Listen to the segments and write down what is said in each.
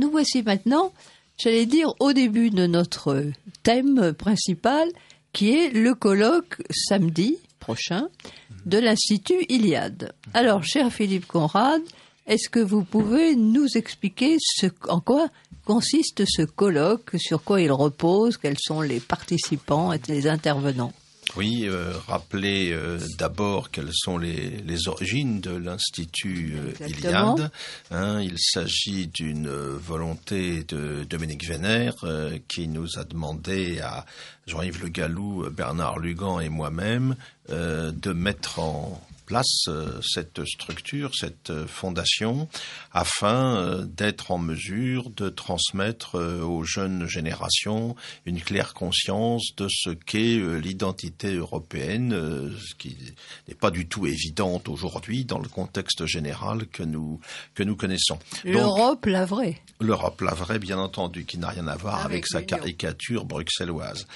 nous voici maintenant, j'allais dire, au début de notre thème principal, qui est le colloque samedi prochain de l'Institut Iliade. Alors, cher Philippe Conrad, est-ce que vous pouvez nous expliquer en quoi consiste ce colloque, sur quoi il repose, quels sont les participants et les intervenants? Oui, euh, rappeler euh, d'abord quelles sont les, les origines de l'Institut euh, Iliade. Hein, il s'agit d'une volonté de Dominique Vénère qui nous a demandé à Jean-Yves Le Gallou, Bernard Lugan et moi-même de mettre en place euh, cette structure, cette euh, fondation, afin euh, d'être en mesure de transmettre aux jeunes générations une claire conscience de ce qu'est l'identité européenne, ce qui n'est pas du tout évidente aujourd'hui dans le contexte général que nous que nous connaissons. L'Europe, la vraie. L'Europe, la vraie, bien entendu, qui n'a rien à voir avec, sa caricature bruxelloise.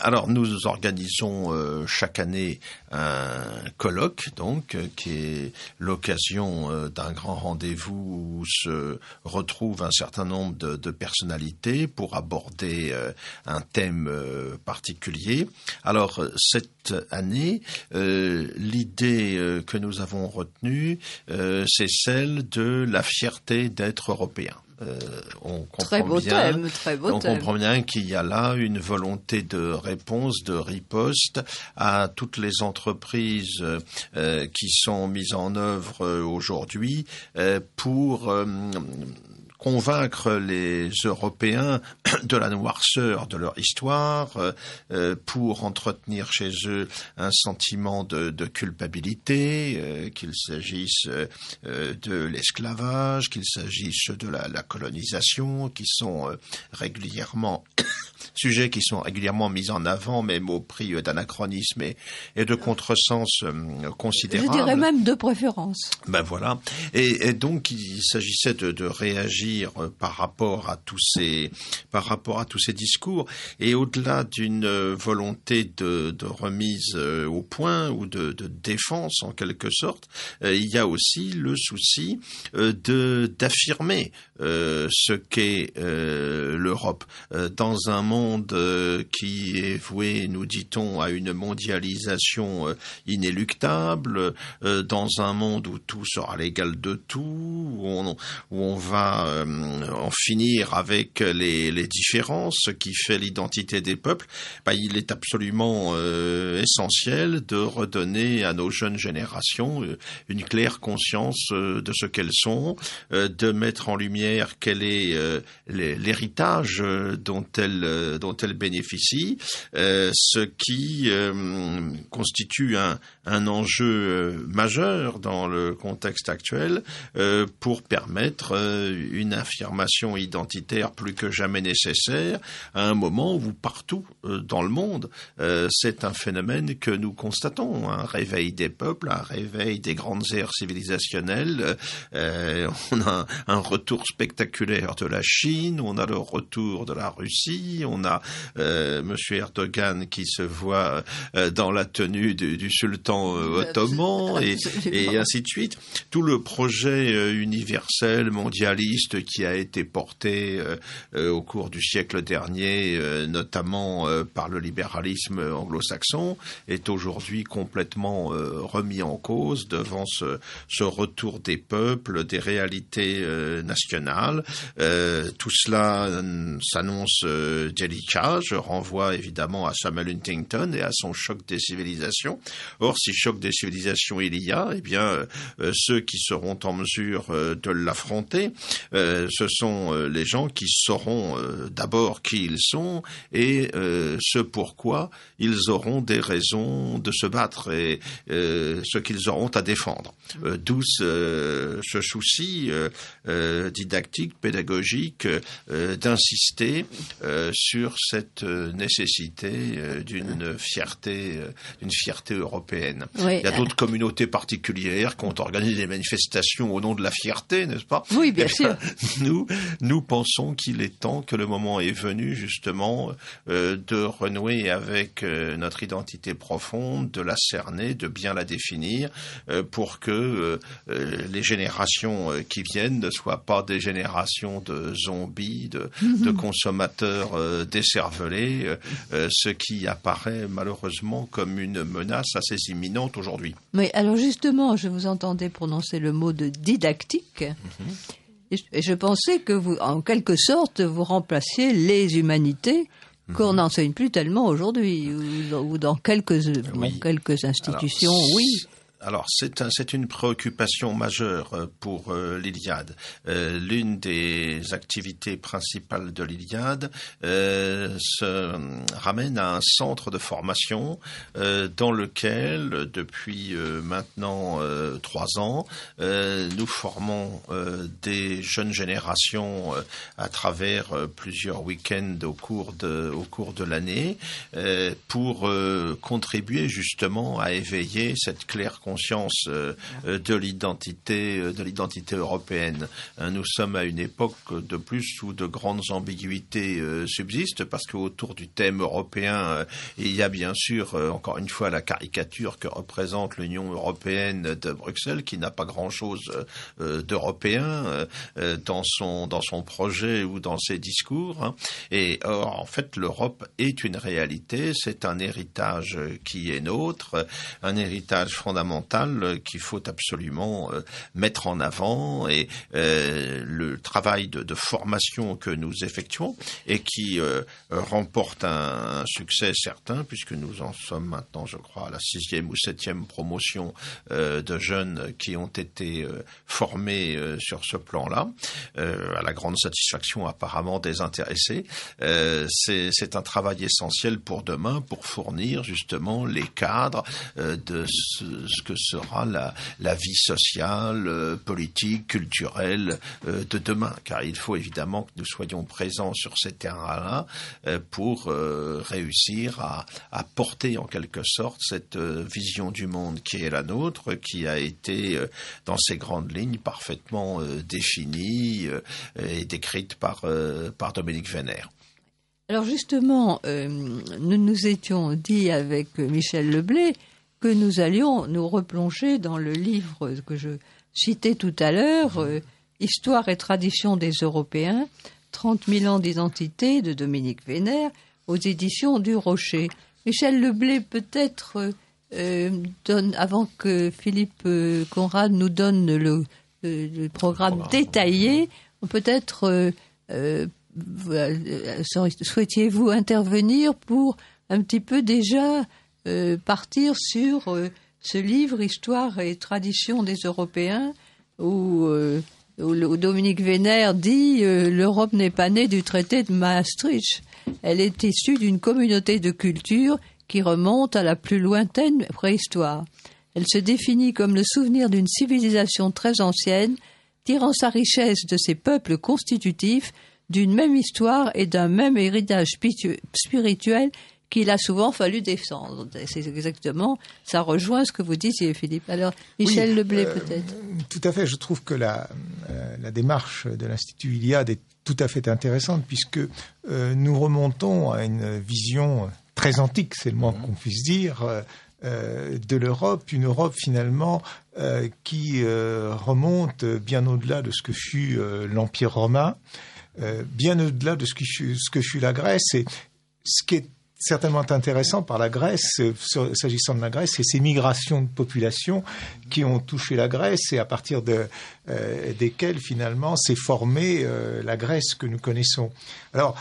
alors, nous organisons chaque année un colloque, donc, euh, qui est l'occasion euh, d'un grand rendez-vous où se retrouvent un certain nombre de, personnalités pour aborder euh, un thème particulier. Alors, cette année, l'idée que nous avons retenue, c'est celle de la fierté d'être européen. Euh, on comprend très beau bien, thème, très beau on comprend bien qu'il y a là une volonté de réponse, de riposte à toutes les entreprises euh, qui sont mises en œuvre euh, aujourd'hui pour convaincre les Européens de la noirceur de leur histoire, euh, euh, pour entretenir chez eux un sentiment de, culpabilité, euh, qu'il s'agisse de l'esclavage, qu'il s'agisse de la, la, colonisation, qui sont régulièrement sujets qui sont régulièrement mis en avant, même au prix d'anachronisme et, et, de contresens considérables. Je dirais même de préférence. Ben voilà. Et, et donc il s'agissait de, de réagir euh, par rapport à tous ces discours. Et au-delà d'une euh, volonté de, remise euh, au point ou de, de, défense en quelque sorte, il y a aussi le souci de d'affirmer ce qu'est l'Europe. Dans un monde qui est voué, nous dit-on, à une mondialisation inéluctable, dans un monde où tout sera l'égal de tout, où on va euh, en finir avec les, différences, ce qui fait l'identité des peuples, bah, il est absolument euh, essentiel de redonner à nos jeunes générations euh, une claire conscience de ce qu'elles sont, de mettre en lumière quel est l'héritage dont elles dont elles bénéficient, ce qui constitue un, un enjeu majeur dans le contexte actuel pour permettre une affirmation identitaire plus que jamais nécessaire à un moment où partout euh, dans le monde, euh, c'est un phénomène que nous constatons, un réveil des peuples, un réveil des grandes aires civilisationnelles. Euh, on a un retour spectaculaire de la Chine, on a le retour de la Russie, on a Monsieur Erdogan qui se voit dans la tenue du, sultan ottoman et, et ainsi de suite. Tout le projet universel mondialiste qui a été porté euh, euh, au cours du siècle dernier, euh, notamment par le libéralisme anglo-saxon, est aujourd'hui complètement remis en cause devant ce, ce, retour des peuples, des réalités nationales. tout cela s'annonce délicat. Je renvoie évidemment à Samuel Huntington et à son choc des civilisations. Or, si choc des civilisations il y a, eh bien, ceux qui seront en mesure de l'affronter euh, ce sont euh, les gens qui sauront euh, d'abord qui ils sont et ce pourquoi ils auront des raisons de se battre et ce qu'ils auront à défendre. D'où ce, souci didactique, pédagogique, d'insister sur cette nécessité d'une fierté, d'une fierté européenne. Il y a d'autres communautés particulières qui ont organisé des manifestations au nom de la fierté, n'est-ce pas? Oui, bien, eh sûr. Nous, nous pensons qu'il est temps que le moment est venu justement de renouer avec notre identité profonde, de la cerner, de bien la définir, pour que les générations qui viennent ne soient pas des générations de zombies, de, de consommateurs euh, décervelés, euh, euh, ce qui apparaît malheureusement comme une menace assez aujourd'hui. Mais alors justement, je vous entendais prononcer le mot de didactique. Mhm. Et je pensais que vous, en quelque sorte, vous remplaciez les humanités mhm. qu'on n'enseigne plus tellement aujourd'hui, ou, dans quelques, quelques institutions, oui alors c'est un, une préoccupation majeure euh, pour euh, l'Iliade. Euh, l'une des activités principales de l'Iliade se ramène à un centre de formation dans lequel, depuis maintenant trois ans, nous formons des jeunes générations à travers plusieurs week-ends au cours de, l'année pour contribuer justement à éveiller cette claire conscience conscience euh, euh, de l'identité euh, de l'identité européenne. Nous sommes à une époque de plus où de grandes ambiguïtés subsistent parce qu'autour du thème européen, il y a bien sûr encore une fois la caricature que représente l'Union européenne de Bruxelles qui n'a pas grand-chose d'européen dans son dans son projet ou dans ses discours. Hein. Et or en fait l'Europe est une réalité, c'est un héritage qui est nôtre, un héritage fondamental qu'il faut absolument euh, mettre en avant et euh, le travail de, formation que nous effectuons et qui euh, remporte un, succès certain puisque nous en sommes maintenant, je crois, à la sixième ou septième promotion de jeunes qui ont été formés sur ce plan-là, à la grande satisfaction apparemment des intéressés. C'est un travail essentiel pour demain pour fournir justement les cadres de ce que sera la, vie sociale, euh, politique, culturelle euh, de demain. Car il faut évidemment que nous soyons présents sur ces terrains-là euh, pour réussir à, porter en quelque sorte cette vision du monde qui est la nôtre, qui a été dans ses grandes lignes parfaitement définie et décrite par, par Dominique Vénère. Alors justement, nous nous étions dit avec Michel Leblé que nous allions nous replonger dans le livre que je citais tout à l'heure, euh, Histoire et tradition des Européens, 30 000 ans d'identité de Dominique Vénère, aux éditions du Rocher. Michel Leblé, peut-être, euh, donne, avant que Philippe euh, Conrad nous donne le, programme détaillé, peut-être souhaitiez-vous intervenir pour un petit peu déjà euh, partir sur euh, ce livre Histoire et tradition des Européens où, euh, Dominique Vénère dit l'Europe n'est pas née du traité de Maastricht. Elle est issue d'une communauté de culture qui remonte à la plus lointaine préhistoire. Elle se définit comme le souvenir d'une civilisation très ancienne, tirant sa richesse de ses peuples constitutifs, d'une même histoire et d'un même héritage spirituel qu'il a souvent fallu descendre. C'est exactement, ça rejoint ce que vous disiez, Philippe. Alors, Michel Leblé, euh, peut-être. Tout à fait. Je trouve que la, euh, la démarche de l'Institut Iliade est tout à fait intéressante puisque euh, nous remontons à une vision très antique, c'est le moins qu'on puisse dire, de l'Europe, une Europe finalement qui remonte bien au-delà de ce que fut l'Empire romain, bien au-delà de ce que, ce que fut la Grèce. Et ce qui est certainement intéressant par la Grèce, euh, s'agissant de la Grèce, c'est ces migrations de population qui ont touché la Grèce et à partir de, euh, desquelles finalement s'est formée euh, la Grèce que nous connaissons. Alors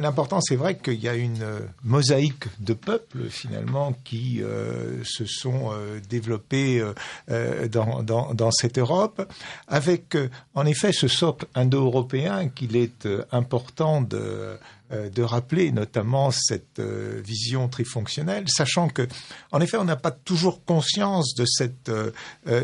l'important c'est vrai qu'il y a une mosaïque de peuples finalement qui se sont développés dans, dans, dans, cette Europe, avec en effet ce socle indo-européen qu'il est important de euh, de rappeler notamment cette euh, vision trifonctionnelle, sachant que, en effet, on n'a pas toujours conscience de cette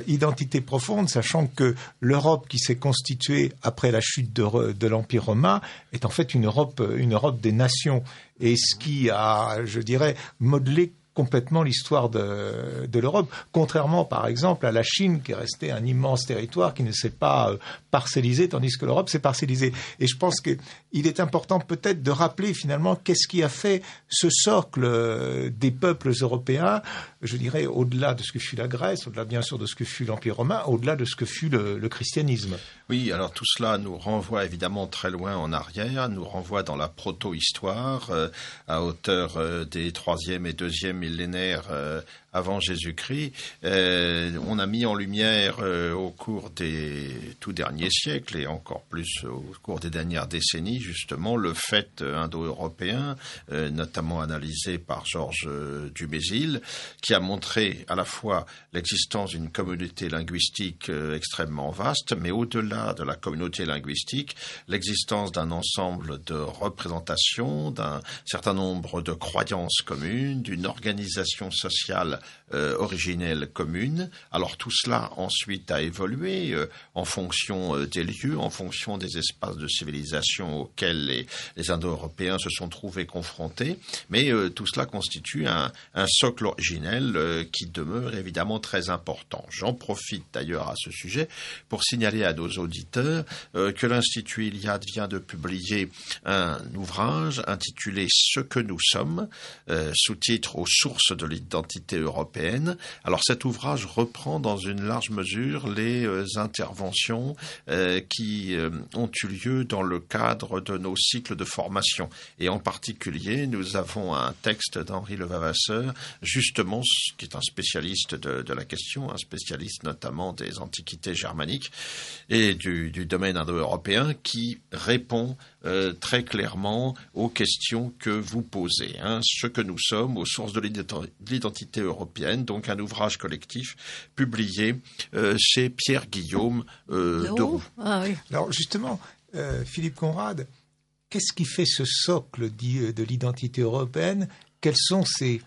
identité profonde, sachant que l'Europe qui s'est constituée après la chute de, de l'Empire romain est en fait une Europe, une Europe des nations. Et ce qui a, je dirais, modelé complètement l'histoire de, l'Europe, contrairement par exemple à la Chine qui est restée un immense territoire qui ne s'est pas euh, parcellisé, tandis que l'Europe s'est parcellisée. Et je pense qu'il est important peut-être de rappeler finalement qu'est-ce qui a fait ce socle euh, des peuples européens, je dirais au-delà de ce que fut la Grèce, au-delà bien sûr de ce que fut l'Empire romain, au-delà de ce que fut le, christianisme. Oui, alors tout cela nous renvoie évidemment très loin en arrière, nous renvoie dans la proto-histoire, euh, à hauteur des troisième et deuxième millénaire euh, avant Jésus-Christ, euh, on a mis en lumière euh, au cours des tout derniers siècles et encore plus au cours des dernières décennies justement le fait indo-européen, notamment analysé par Georges Dumézil, qui a montré à la fois l'existence d'une communauté linguistique extrêmement vaste, mais au-delà de la communauté linguistique, l'existence d'un ensemble de représentations, d'un certain nombre de croyances communes, d'une organisation sociale euh, originelle commune. Alors tout cela ensuite a évolué euh, en fonction euh, des lieux, en fonction des espaces de civilisation auxquels les, Indo-Européens se sont trouvés confrontés, mais tout cela constitue un, un socle originel qui demeure évidemment très important. J'en profite d'ailleurs à ce sujet pour signaler à nos auditeurs que l'Institut Iliade vient de publier un ouvrage intitulé Ce que nous sommes, sous-titre aux sources de l'identité européenne alors cet ouvrage reprend dans une large mesure les euh, interventions euh, qui euh, ont eu lieu dans le cadre de nos cycles de formation. Et en particulier, nous avons un texte d'Henri Levavasseur, justement, qui est un spécialiste de, la question, un spécialiste notamment des antiquités germaniques et du, domaine indo-européen, qui répond très clairement aux questions que vous posez. Hein. ce que nous sommes aux sources de l'identité européenne donc un ouvrage collectif publié euh, chez Pierre Guillaume euh, de Roux. Ah Alors justement, euh, Philippe Conrad, qu'est-ce qui fait ce socle de l'identité européenne? Quelles sont ses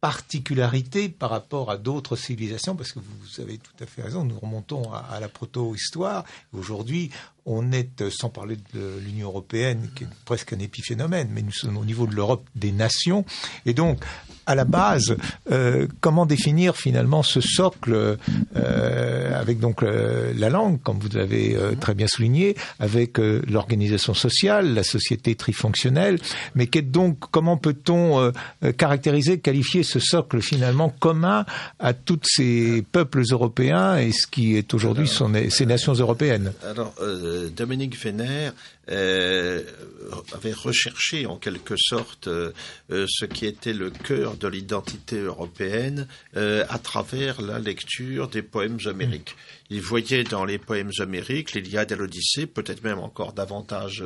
particularités par rapport à d'autres civilisations, parce que vous avez tout à fait raison, nous remontons à, à la proto-histoire. Aujourd'hui, on est, euh, sans parler de l'Union européenne, qui est presque un épiphénomène, mais nous sommes au niveau de l'Europe des nations. Et donc, à la base, euh, comment définir finalement ce socle euh, avec donc la langue, comme vous l'avez très bien souligné, avec l'organisation sociale, la société trifonctionnelle, mais donc comment peut-on caractériser, qualifier ce socle finalement commun à tous ces peuples européens et ce qui est aujourd'hui ces nations européennes? Alors, Dominique Fener euh, avait recherché en quelque sorte euh, euh, ce qui était le cœur de l'identité européenne à travers la lecture des poèmes homériques. Il voyait dans les poèmes homériques l'Iliade et l'Odyssée, peut-être même encore davantage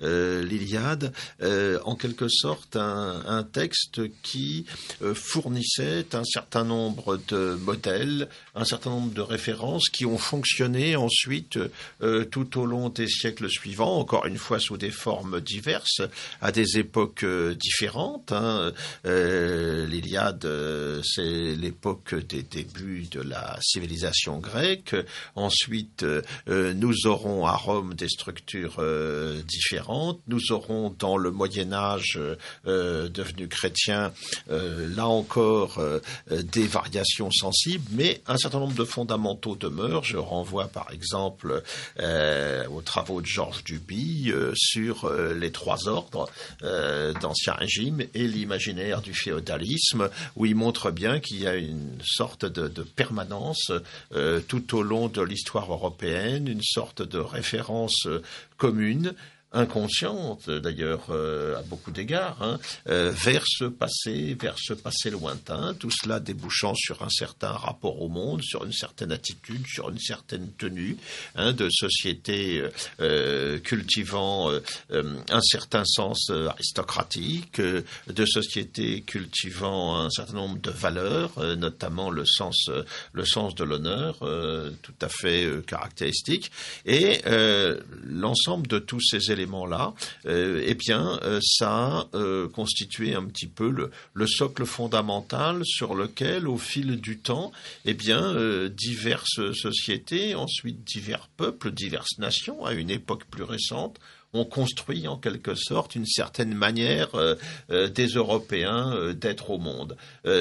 l'Iliade, en quelque sorte un, texte qui fournissait un certain nombre de modèles, un certain nombre de références qui ont fonctionné ensuite tout au long des siècles suivants, encore une fois sous des formes diverses, à des époques euh, différentes. Hein. Euh, L'Iliade, euh, c'est l'époque des débuts de la civilisation grecque. Ensuite, nous aurons à Rome des structures différentes. Nous aurons dans le Moyen Âge devenu chrétien, là encore, des variations sensibles, mais un certain nombre de fondamentaux demeurent. Je renvoie par exemple aux travaux de Georges Duby, euh, sur euh, les trois ordres euh, d'Ancien Régime et l'imaginaire du féodalisme, où il montre bien qu'il y a une sorte de, de permanence tout au long de l'histoire européenne, une sorte de référence commune inconsciente d'ailleurs euh, à beaucoup d'égards, hein, euh, vers ce passé, vers ce passé lointain, tout cela débouchant sur un certain rapport au monde, sur une certaine attitude, sur une certaine tenue hein, de société euh, cultivant un certain sens aristocratique, de société cultivant un certain nombre de valeurs, notamment le sens, le sens de l'honneur, tout à fait caractéristique, et l'ensemble de tous ces éléments éléments-là, eh bien, ça a constitué un petit peu le, le, socle fondamental sur lequel, au fil du temps, eh bien, diverses sociétés, ensuite divers peuples, diverses nations, à une époque plus récente, ont construit en quelque sorte une certaine manière euh, euh, des Européens euh, d'être au monde.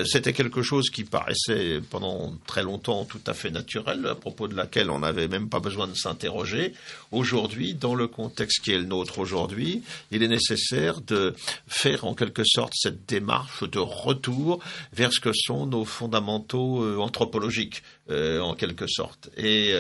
C'était quelque chose qui paraissait pendant très longtemps tout à fait naturel, à propos de laquelle on n'avait même pas besoin de s'interroger. Aujourd'hui, dans le contexte qui est le nôtre aujourd'hui, il est nécessaire de faire en quelque sorte cette démarche de retour vers ce que sont nos fondamentaux anthropologiques. En quelque sorte. Et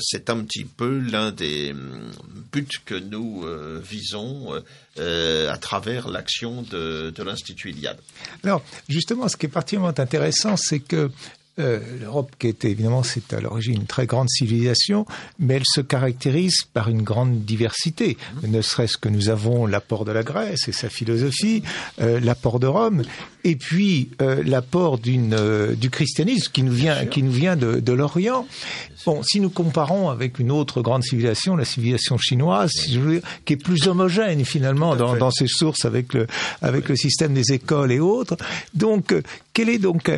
c'est un petit peu l'un des hum, buts que nous euh, visons euh, à travers l'action de, de l'Institut Iliade. Alors, justement, ce qui est particulièrement intéressant, c'est que euh, L'Europe, qui était évidemment, c'est à l'origine une très grande civilisation, mais elle se caractérise par une grande diversité. Ne serait-ce que nous avons l'apport de la Grèce et sa philosophie, euh, l'apport de Rome, et puis euh, l'apport d'une du christianisme qui nous vient qui nous vient de, de l'Orient. Bon, si nous comparons avec une autre grande civilisation, la civilisation chinoise, si je veux dire, qui est plus homogène finalement dans, dans, ses sources avec le avec le système des écoles et autres. Donc, quel est donc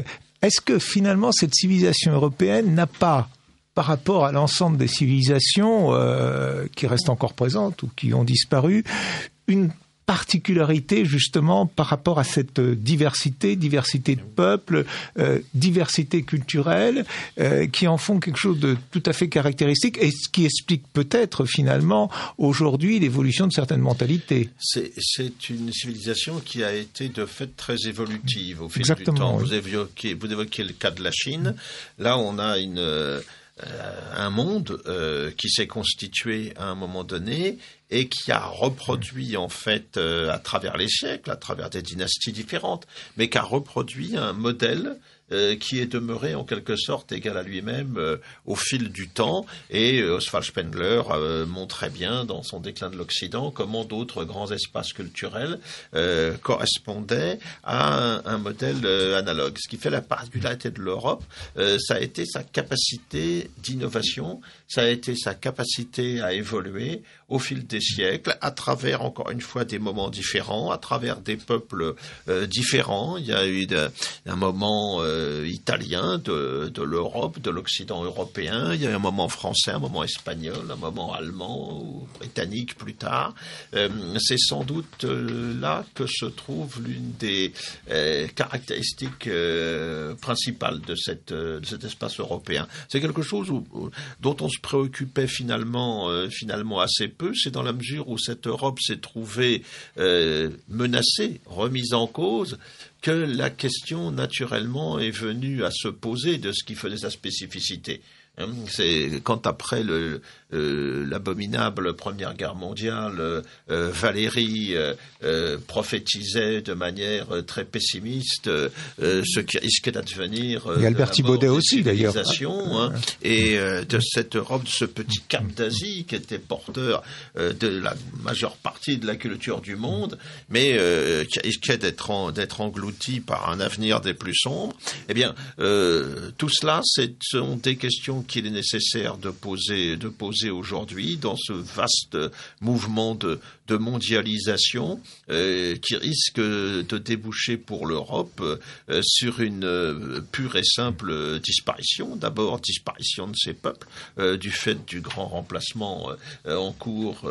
est-ce que finalement cette civilisation européenne n'a pas, par rapport à l'ensemble des civilisations euh, qui restent encore présentes ou qui ont disparu, une particularité justement par rapport à cette euh, diversité, diversité de peuples, euh, diversité culturelle, euh, qui en font quelque chose de tout à fait caractéristique et ce qui explique peut-être finalement aujourd'hui l'évolution de certaines mentalités. C'est une civilisation qui a été de fait très évolutive au fil du temps. Vous, évoquez, vous évoquez le cas de la Chine. Là, on a une un monde qui s'est constitué à un moment donné et qui a reproduit en fait euh, à travers les siècles, à travers des dynasties différentes, mais qui a reproduit un modèle euh, qui est demeuré en quelque sorte égal à lui-même euh, au fil du temps. Et Oswald Spengler montrait bien dans son déclin de l'Occident comment d'autres grands espaces culturels correspondaient à un, un modèle analogue. Ce qui fait la particularité de l'Europe, ça a été sa capacité d'innovation, ça a été sa capacité à évoluer au fil des siècles, à travers, encore une fois, des moments différents, à travers des peuples euh, différents. Il y a eu un moment euh, italien de, l'Europe, de l'Occident européen, il y a eu un moment français, un moment espagnol, un moment allemand ou britannique plus tard. Euh, c'est sans doute là que se trouve l'une des caractéristiques principales de cet espace européen. C'est quelque chose dont on se préoccupait finalement, finalement assez peu, c'est dans la mesure où cette Europe s'est trouvée euh, menacée, remise en cause, que la question naturellement est venue à se poser de ce qui faisait sa spécificité. Hein, c'est quand après le, euh, l'abominable Première Guerre mondiale, euh, Valérie euh, prophétisait de manière très pessimiste ce qui risquait d'advenir. Et Albert Thibaudet aussi d'ailleurs. Hein, et de cette Europe, de ce petit cap d'Asie qui était porteur de la majeure partie de la culture du monde, mais qui risquait d'être d'être englouti par un avenir des plus sombres. Eh bien, tout cela, ce sont des questions qu'il est nécessaire de poser, de poser aujourd'hui dans ce vaste mouvement de, de mondialisation euh, qui risque de déboucher pour l'Europe euh, sur une euh, pure et simple disparition. D'abord, disparition de ses peuples du fait du grand remplacement en cours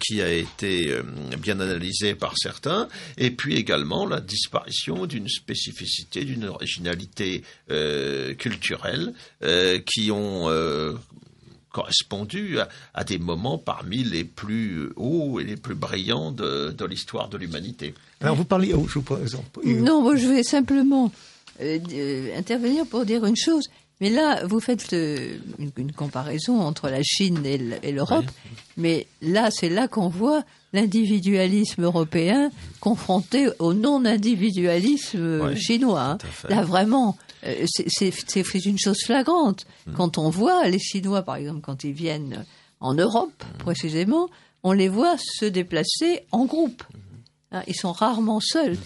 qui a été bien analysé par certains, et puis également la disparition d'une spécificité, d'une originalité culturelle qui ont correspondu à, des moments parmi les plus hauts et les plus brillants de, l'histoire de l'humanité. Alors vous parlez, oh, je, non, moi je vais simplement euh, euh, intervenir pour dire une chose. Mais là, vous faites euh, une, comparaison entre la Chine et l'Europe, mais là, c'est là qu'on voit l'individualisme européen confronté au non-individualisme chinois. Hein. Là, vraiment, euh, c'est une chose flagrante. Mm. Quand on voit les Chinois, par exemple, quand ils viennent en Europe, mm. précisément, on les voit se déplacer en groupe. Mm-hmm. Hein, ils sont rarement seuls.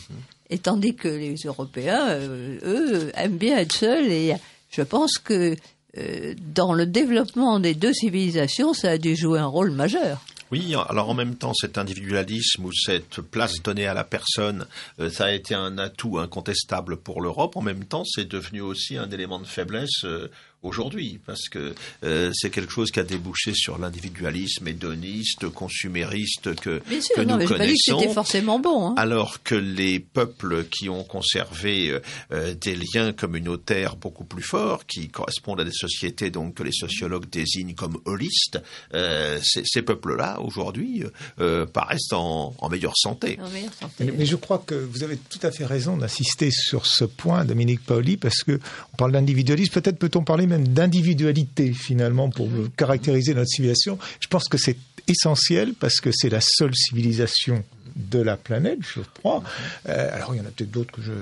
Et tandis que les Européens, euh, eux, aiment bien être seuls. Et je pense que euh, dans le développement des deux civilisations, ça a dû jouer un rôle majeur. Oui, alors en même temps, cet individualisme ou cette place donnée à la personne, euh, ça a été un atout incontestable pour l'Europe. En même temps, c'est devenu aussi un élément de faiblesse euh, aujourd'hui, parce que euh, c'est quelque chose qui a débouché sur l'individualisme hédoniste, consumériste que, Bien sûr, que non, nous mais j'ai pas dit que connaissons. c'était forcément bon. Hein. Alors que les peuples qui ont conservé euh, euh, des liens communautaires beaucoup plus forts, qui correspondent à des sociétés donc que les sociologues désignent comme holistes, euh, ces, ces peuples-là aujourd'hui euh, paraissent en, en meilleure santé. En meilleure santé. Mais, mais je crois que vous avez tout à fait raison d'insister sur ce point, Dominique Paoli, parce que on parle d'individualisme. Peut-être peut-on parler d'individualité finalement pour caractériser notre civilisation. Je pense que c'est essentiel parce que c'est la seule civilisation de la planète, je crois. Euh, alors il y en a peut-être d'autres que je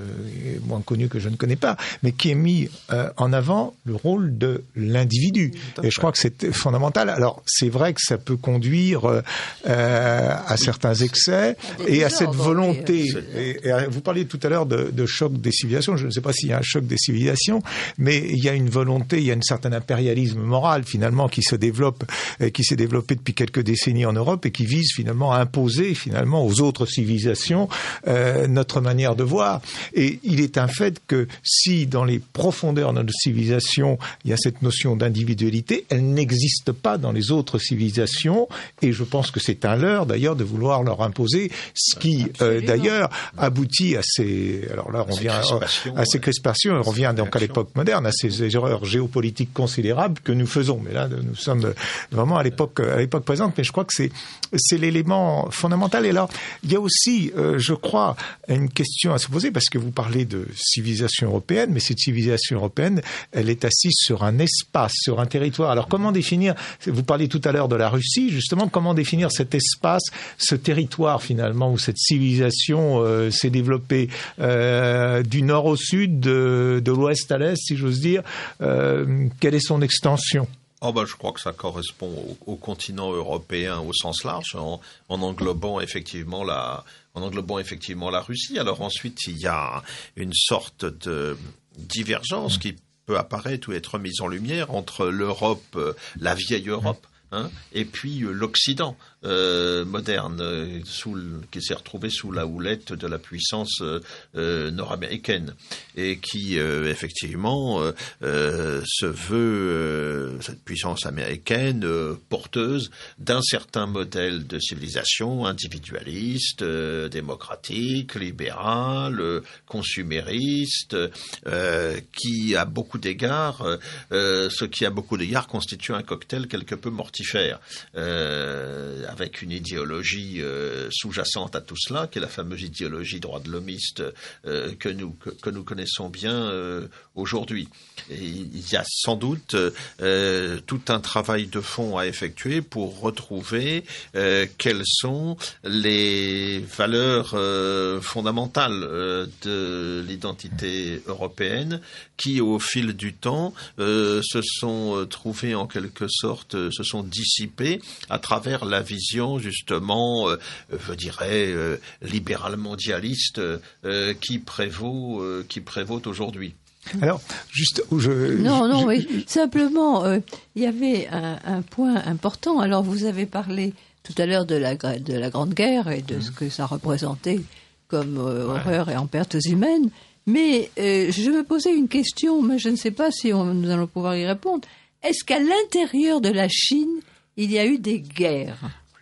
moins connus que je ne connais pas, mais qui est mis euh, en avant le rôle de l'individu. Et je crois que c'est fondamental. Alors c'est vrai que ça peut conduire euh, euh, à certains excès et à cette volonté. oui, Et, et, euh, vous parliez tout à l'heure de, de choc des civilisations. Je ne sais pas s'il y a un choc des civilisations, mais il y a une volonté, il y a un certain impérialisme moral finalement qui se développe, euh, qui s'est développé depuis quelques décennies en Europe et qui vise finalement à imposer finalement aux autres civilisations euh, notre manière de voir. Et il est un fait que si dans les profondeurs de notre civilisation il y a cette notion d'individualité, elle n'existe pas dans les autres civilisations. Et je pense que c'est un leurre d'ailleurs de vouloir leur imposer ce qui euh, d'ailleurs aboutit à ces. Alors là, on À ces vient crispations, à ces crispations. On revient donc à l'époque moderne, à ces erreurs géopolitiques considérables que nous faisons. Mais là, nous sommes vraiment à l'époque à l'époque présente. Mais je crois que c'est c'est l'élément fondamental. Et alors, il y a aussi, euh, je crois, une question à se poser parce que vous parlez de civilisation européenne, mais cette civilisation européenne, elle est assise sur un espace, sur un territoire. Alors, comment définir Vous parliez tout à l'heure de la Russie, justement. Comment définir cet espace, ce territoire finalement où cette civilisation euh, s'est développée euh, du nord au sud, de, de l'ouest à l'est, si j'ose dire. Euh, quelle est son extension? Oh bah, je crois que ça correspond au, continent européen au sens large, en, en englobant effectivement la, en englobant effectivement la Russie. Alors ensuite, il y a une sorte de divergence qui peut apparaître ou être mise en lumière entre l'Europe, euh, la vieille Europe, hein, et puis euh, l'Occident euh, moderne, euh, sous le- qui s'est retrouvé sous la houlette de la puissance euh, euh, nord-américaine et qui euh, effectivement se veut cette puissance américaine porteuse d'un certain modèle de civilisation individualiste, démocratique, libéral, consumériste, qui à beaucoup d'égards, ce qui à beaucoup d'égards constitue un cocktail quelque peu mortifère, euh, avec une idéologie euh, sous-jacente à tout cela, qui est la fameuse idéologie droit de l'homiste euh, que nous que, que nous connaissons bien euh, aujourd'hui. Il y a sans doute tout un travail de fond à effectuer pour retrouver quelles sont les valeurs fondamentales de l'identité européenne qui, au fil du temps, se sont trouvées en quelque sorte, se sont dissipées à travers la vision justement, euh, je dirais, euh, libéral mondialiste euh, qui prévaut, euh, qui prévaut aujourd'hui. Alors, juste où je. Non, non, je- simplement, euh, il y avait un, un point important. Alors, vous avez parlé tout à l'heure de la, gra- de la Grande Guerre et de ce que ça représentait comme euh, horreur et en pertes humaines. Mais euh, je me posais une question, mais je ne sais pas si on- nous allons pouvoir y répondre. Est-ce qu'à l'intérieur de la Chine, il y a eu des guerres?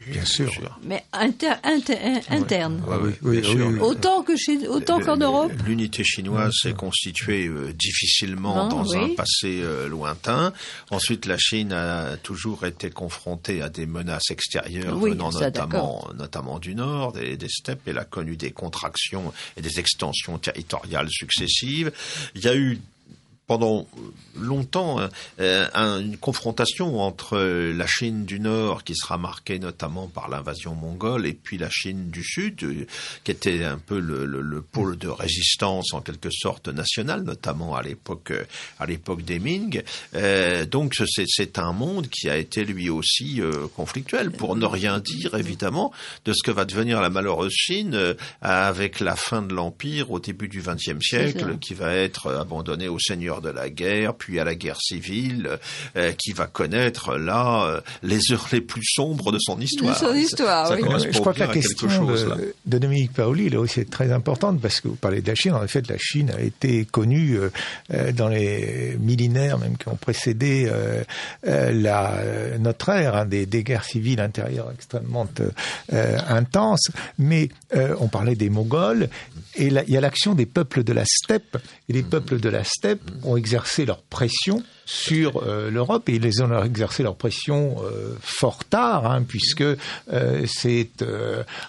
Bien sûr. mais inter, inter- in- internes Ah oui, oui, bien oui. Autant que chez, autant qu'en Europe L'unité chinoise s'est constituée euh, difficilement Non, dans un passé euh, lointain. Ensuite, la Chine a toujours été confrontée à des menaces extérieures Oui, venant ça, notamment, notamment du nord, des, des steppes. Elle a connu des contractions et des extensions territoriales successives. Il y a eu pendant longtemps euh, un- une confrontation entre euh, la Chine du Nord, qui sera marquée notamment par l'invasion mongole, et puis la Chine du Sud, euh, qui était un peu le, le- le pôle de résistance en quelque sorte nationale, notamment à l'époque euh, à l'époque des Ming. Euh, donc c'est- un monde qui a été lui aussi euh, conflictuel, pour ne rien dire évidemment de ce que va devenir la malheureuse Chine euh, avec la fin de l'empire au début du XXe siècle, qui va être abandonnée aux seigneurs de la guerre, puis à la guerre civile, qui va connaître là les heures les plus sombres de son histoire. De son histoire, oui. Je crois que la question de, de, Dominique Paoli, là aussi, est très importante parce que vous parlez de la Chine. En effet, la Chine a été connue dans les millénaires même qui ont précédé la, notre ère, hein, des, des, guerres civiles intérieures extrêmement intenses. Mais on parlait des Mongols et il y a l'action des peuples de la steppe. Et les peuples de la steppe ont exercé leur pression sur euh, l'Europe et ils ont exercé leur pression euh, fort tard, hein, puisque euh, c'est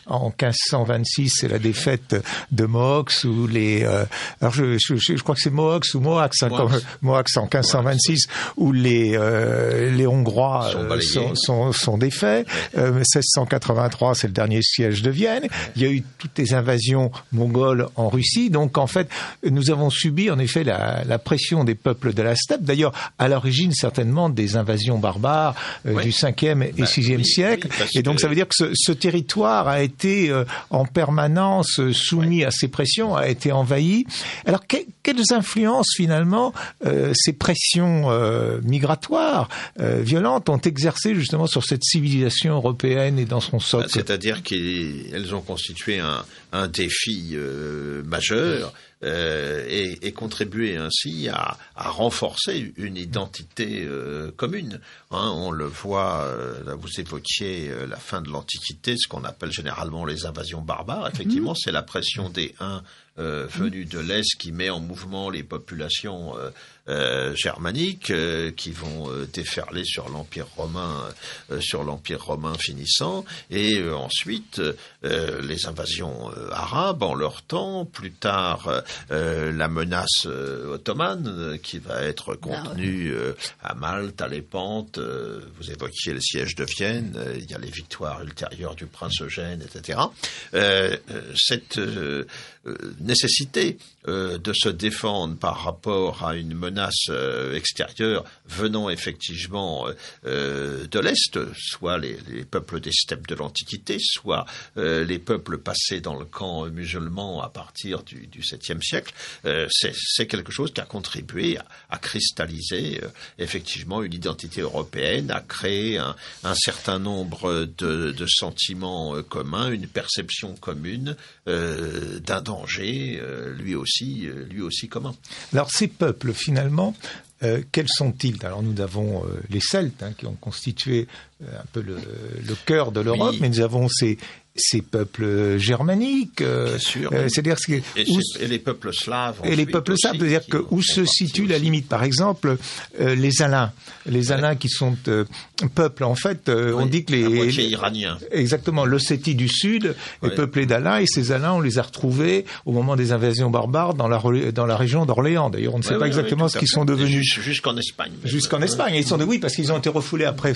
en 1526, c'est la défaite de Mox ou les. alors je, je, je, crois que c'est Mox ou Moax, hein, Moax en 1526, où les les Hongrois sont, sont, sont, défaits. 1683, c'est le dernier siège de Vienne. Il y a eu toutes les invasions mongoles en Russie, donc en fait, nous avons subi en effet la, la pression des peuples de la steppe. D'ailleurs, à l'origine certainement des invasions barbares euh, du 5e et 6e bah, siècle. et donc ça veut dire que ce, ce territoire a été euh, en permanence euh, soumis à ces pressions, a été envahi. Alors quelles influences finalement ces pressions migratoires violentes ont exercé justement sur cette civilisation européenne et dans son socle? C'est-à-dire qu'elles ont constitué un, un défi majeur. Euh, et, et, contribuer ainsi à, à, renforcer une identité euh, commune. Hein, on le voit, euh, là vous évoquiez la fin de l'Antiquité, ce qu'on appelle généralement les invasions barbares. Effectivement, mm-hmm. c'est la pression des uns venus de l'Est qui met en mouvement les populations euh, germaniques euh, qui vont euh, déferler sur l'empire romain, sur l'empire romain finissant, et ensuite les invasions arabes en leur temps, plus tard la menace ottomane qui va être contenue à Malte, à Lépante. vous évoquiez le siège de Vienne, il y a les victoires ultérieures du prince Eugène, etc. cette nécessité de se défendre par rapport à une menace euh, extérieures venant effectivement euh, euh, de l'Est, soit les, peuples des steppes de l'Antiquité, soit les peuples passés dans le camp musulman à partir du, du 7e siècle, c'est quelque chose qui a contribué à, cristalliser effectivement une identité européenne, à créer un, un certain nombre de, de, sentiments communs, une perception commune d'un danger, lui aussi, lui aussi commun. Alors ces peuples finalement euh, quels sont-ils? Alors nous avons euh, les Celtes hein, qui ont constitué euh, un peu le, cœur de l'Europe, mais nous avons ces, ces peuples germaniques, euh, euh, c'est-à-dire et, et, les peuples slaves. Et les peuples slaves, c'est-à-dire que où se situe la limite Par exemple, euh, les Alains, les Alains qui sont peuples en fait, on dit que les iraniens. Exactement, l'Ossétie du Sud est peuplée d'Alains et ces Alains, on les a retrouvés au moment des invasions barbares dans la dans la région d'Orléans. D'ailleurs, on ne sait pas exactement ce qu'ils sont devenus. Jusqu'en Espagne. Jusqu'en Espagne. ils sont de oui parce qu'ils ont été refoulés après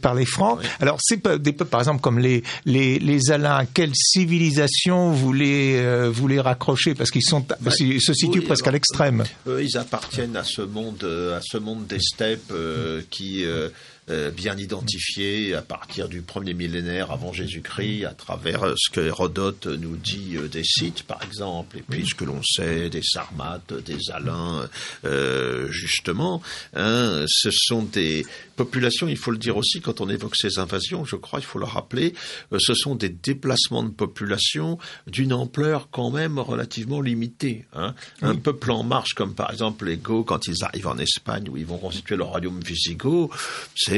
par les Francs. Alors c'est des peuples, par exemple, comme les les les Alains, quelle civilisation vous les, euh, vous les raccrochez? Parce qu'ils sont, bah, se situent presque à l'extrême. ils appartiennent à ce monde, à ce monde des steppes euh, qui euh, bien identifié à partir du premier millénaire avant Jésus-Christ, à travers euh, ce que Hérodote nous dit euh, des Scythes, par exemple, et puis ce que l'on sait des Sarmates, des Alains, justement. Hein, ce sont des populations, il faut le dire aussi, quand on évoque ces invasions, je crois, il faut le rappeler, ce sont des déplacements de population d'une ampleur quand même relativement limitée. Hein. Un peuple en marche, comme par exemple les Goths, quand ils arrivent en Espagne, où ils vont constituer le royaume visigoth, c'est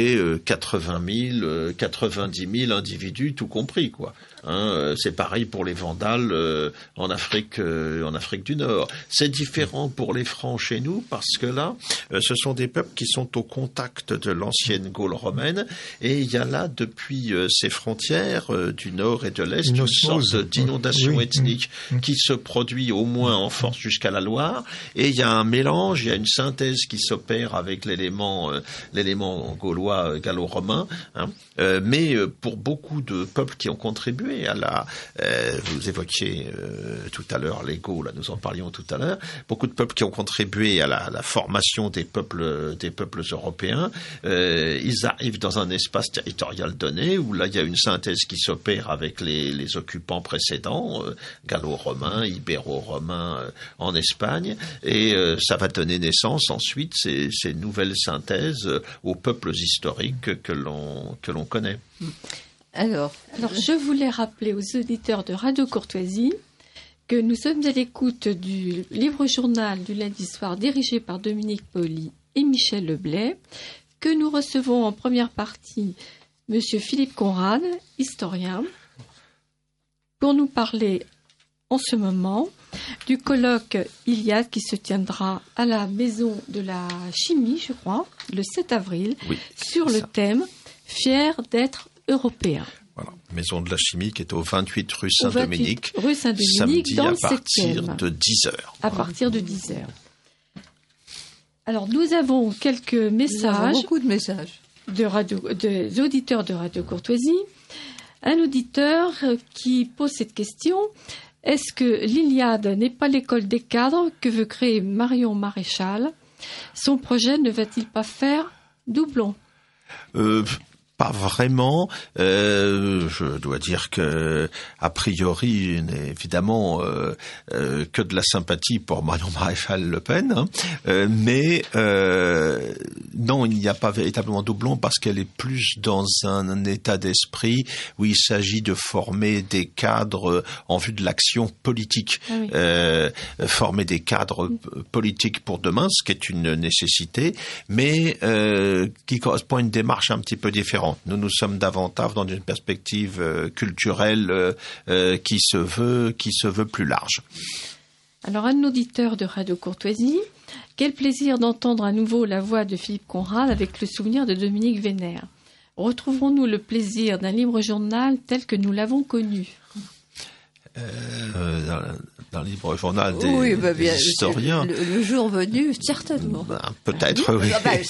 80 000, 90 000 individus, tout compris, quoi. Hein, euh, c'est pareil pour les Vandales euh, en Afrique, euh, en Afrique du Nord. C'est différent pour les Francs chez nous parce que là, ce sont des peuples qui sont au contact de l'ancienne Gaule romaine et il y a là depuis ces frontières du Nord et de l'Est une, sorte d'inondation ethnique qui se produit au moins en force jusqu'à la Loire et il y a un mélange, il y a une synthèse qui s'opère avec l'élément l'élément gaulois gallois, gallo-romains. Hein. mais pour beaucoup de peuples qui ont contribué la, vous évoquiez tout à l'heure les là nous en parlions tout à l'heure, beaucoup de peuples qui ont contribué à la, formation des peuples, européens. ils arrivent dans un espace territorial donné où là il y a une synthèse qui s'opère avec les, occupants précédents, gallo-romains, ibéro-romains en Espagne, et ça va donner naissance ensuite ces, nouvelles synthèses aux peuples historiques que l'on que l'on connaît. Alors, alors, je voulais rappeler aux auditeurs de Radio Courtoisie que nous sommes à l'écoute du livre journal du lundi soir dirigé par Dominique Poli et Michel Leblay, que nous recevons en première partie Monsieur Philippe Conrad, historien, pour nous parler en ce moment du colloque Iliade qui se tiendra à la Maison de la Chimie, je crois, le 7 avril, sur le thème Fier d'être européen. Voilà. Maison de la Chimie qui est au 28 rue Saint-Dominique. Rue Saint-Dominique, dans à partir de 10 heures. À partir de 10 heures. Alors, nous avons quelques messages. beaucoup de messages. De radio, des auditeurs de Radio Courtoisie. Un auditeur qui pose cette question. Est-ce que l'Iliade n'est pas l'école des cadres que veut créer Marion Maréchal? Son projet ne va-t-il pas faire doublon? Euh, pas vraiment. Euh, je dois dire que, a priori, évidemment euh, euh, que de la sympathie pour Marion Maréchal Le Pen, hein. euh, mais euh, non, il n'y a pas véritablement doublon parce qu'elle est plus dans un, état d'esprit où il s'agit de former des cadres en vue de l'action politique, ah former des cadres politiques pour demain, ce qui est une nécessité, mais qui correspond à une démarche un petit peu différente nous, nous sommes davantage dans une perspective euh, culturelle euh, euh, qui se veut, qui se veut plus large. Alors, un auditeur de Radio Courtoisie, quel plaisir d'entendre à nouveau la voix de Philippe Conrad avec le souvenir de Dominique Vénère. Retrouverons-nous le plaisir d'un libre journal tel que nous l'avons connu? Dans, le livre journal des, bah, historiens. Le, jour venu, certainement. Ben, peut-être, oui. Ah, bah,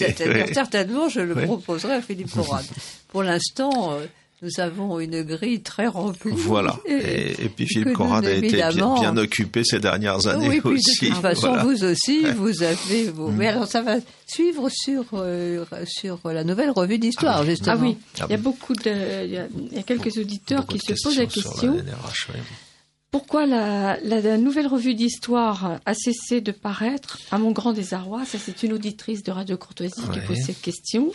certainement, je le proposerai à Philippe Conrad. Pour l'instant, euh, nous avons une grille très remplie. Voilà. Et, puis Philippe Conrad a été bien, occupé ces dernières années aussi. De toute façon, vous aussi, vous avez vos. Mm. Mais alors, ça va suivre sur euh, sur la nouvelle revue d'histoire, ah, justement. Ah oui. Il y a beaucoup de, il y a, quelques auditeurs qui se posent la question. Pourquoi la, nouvelle revue d'histoire a cessé de paraître À mon grand désarroi, ça c'est une auditrice de Radio Courtoisie qui pose cette question.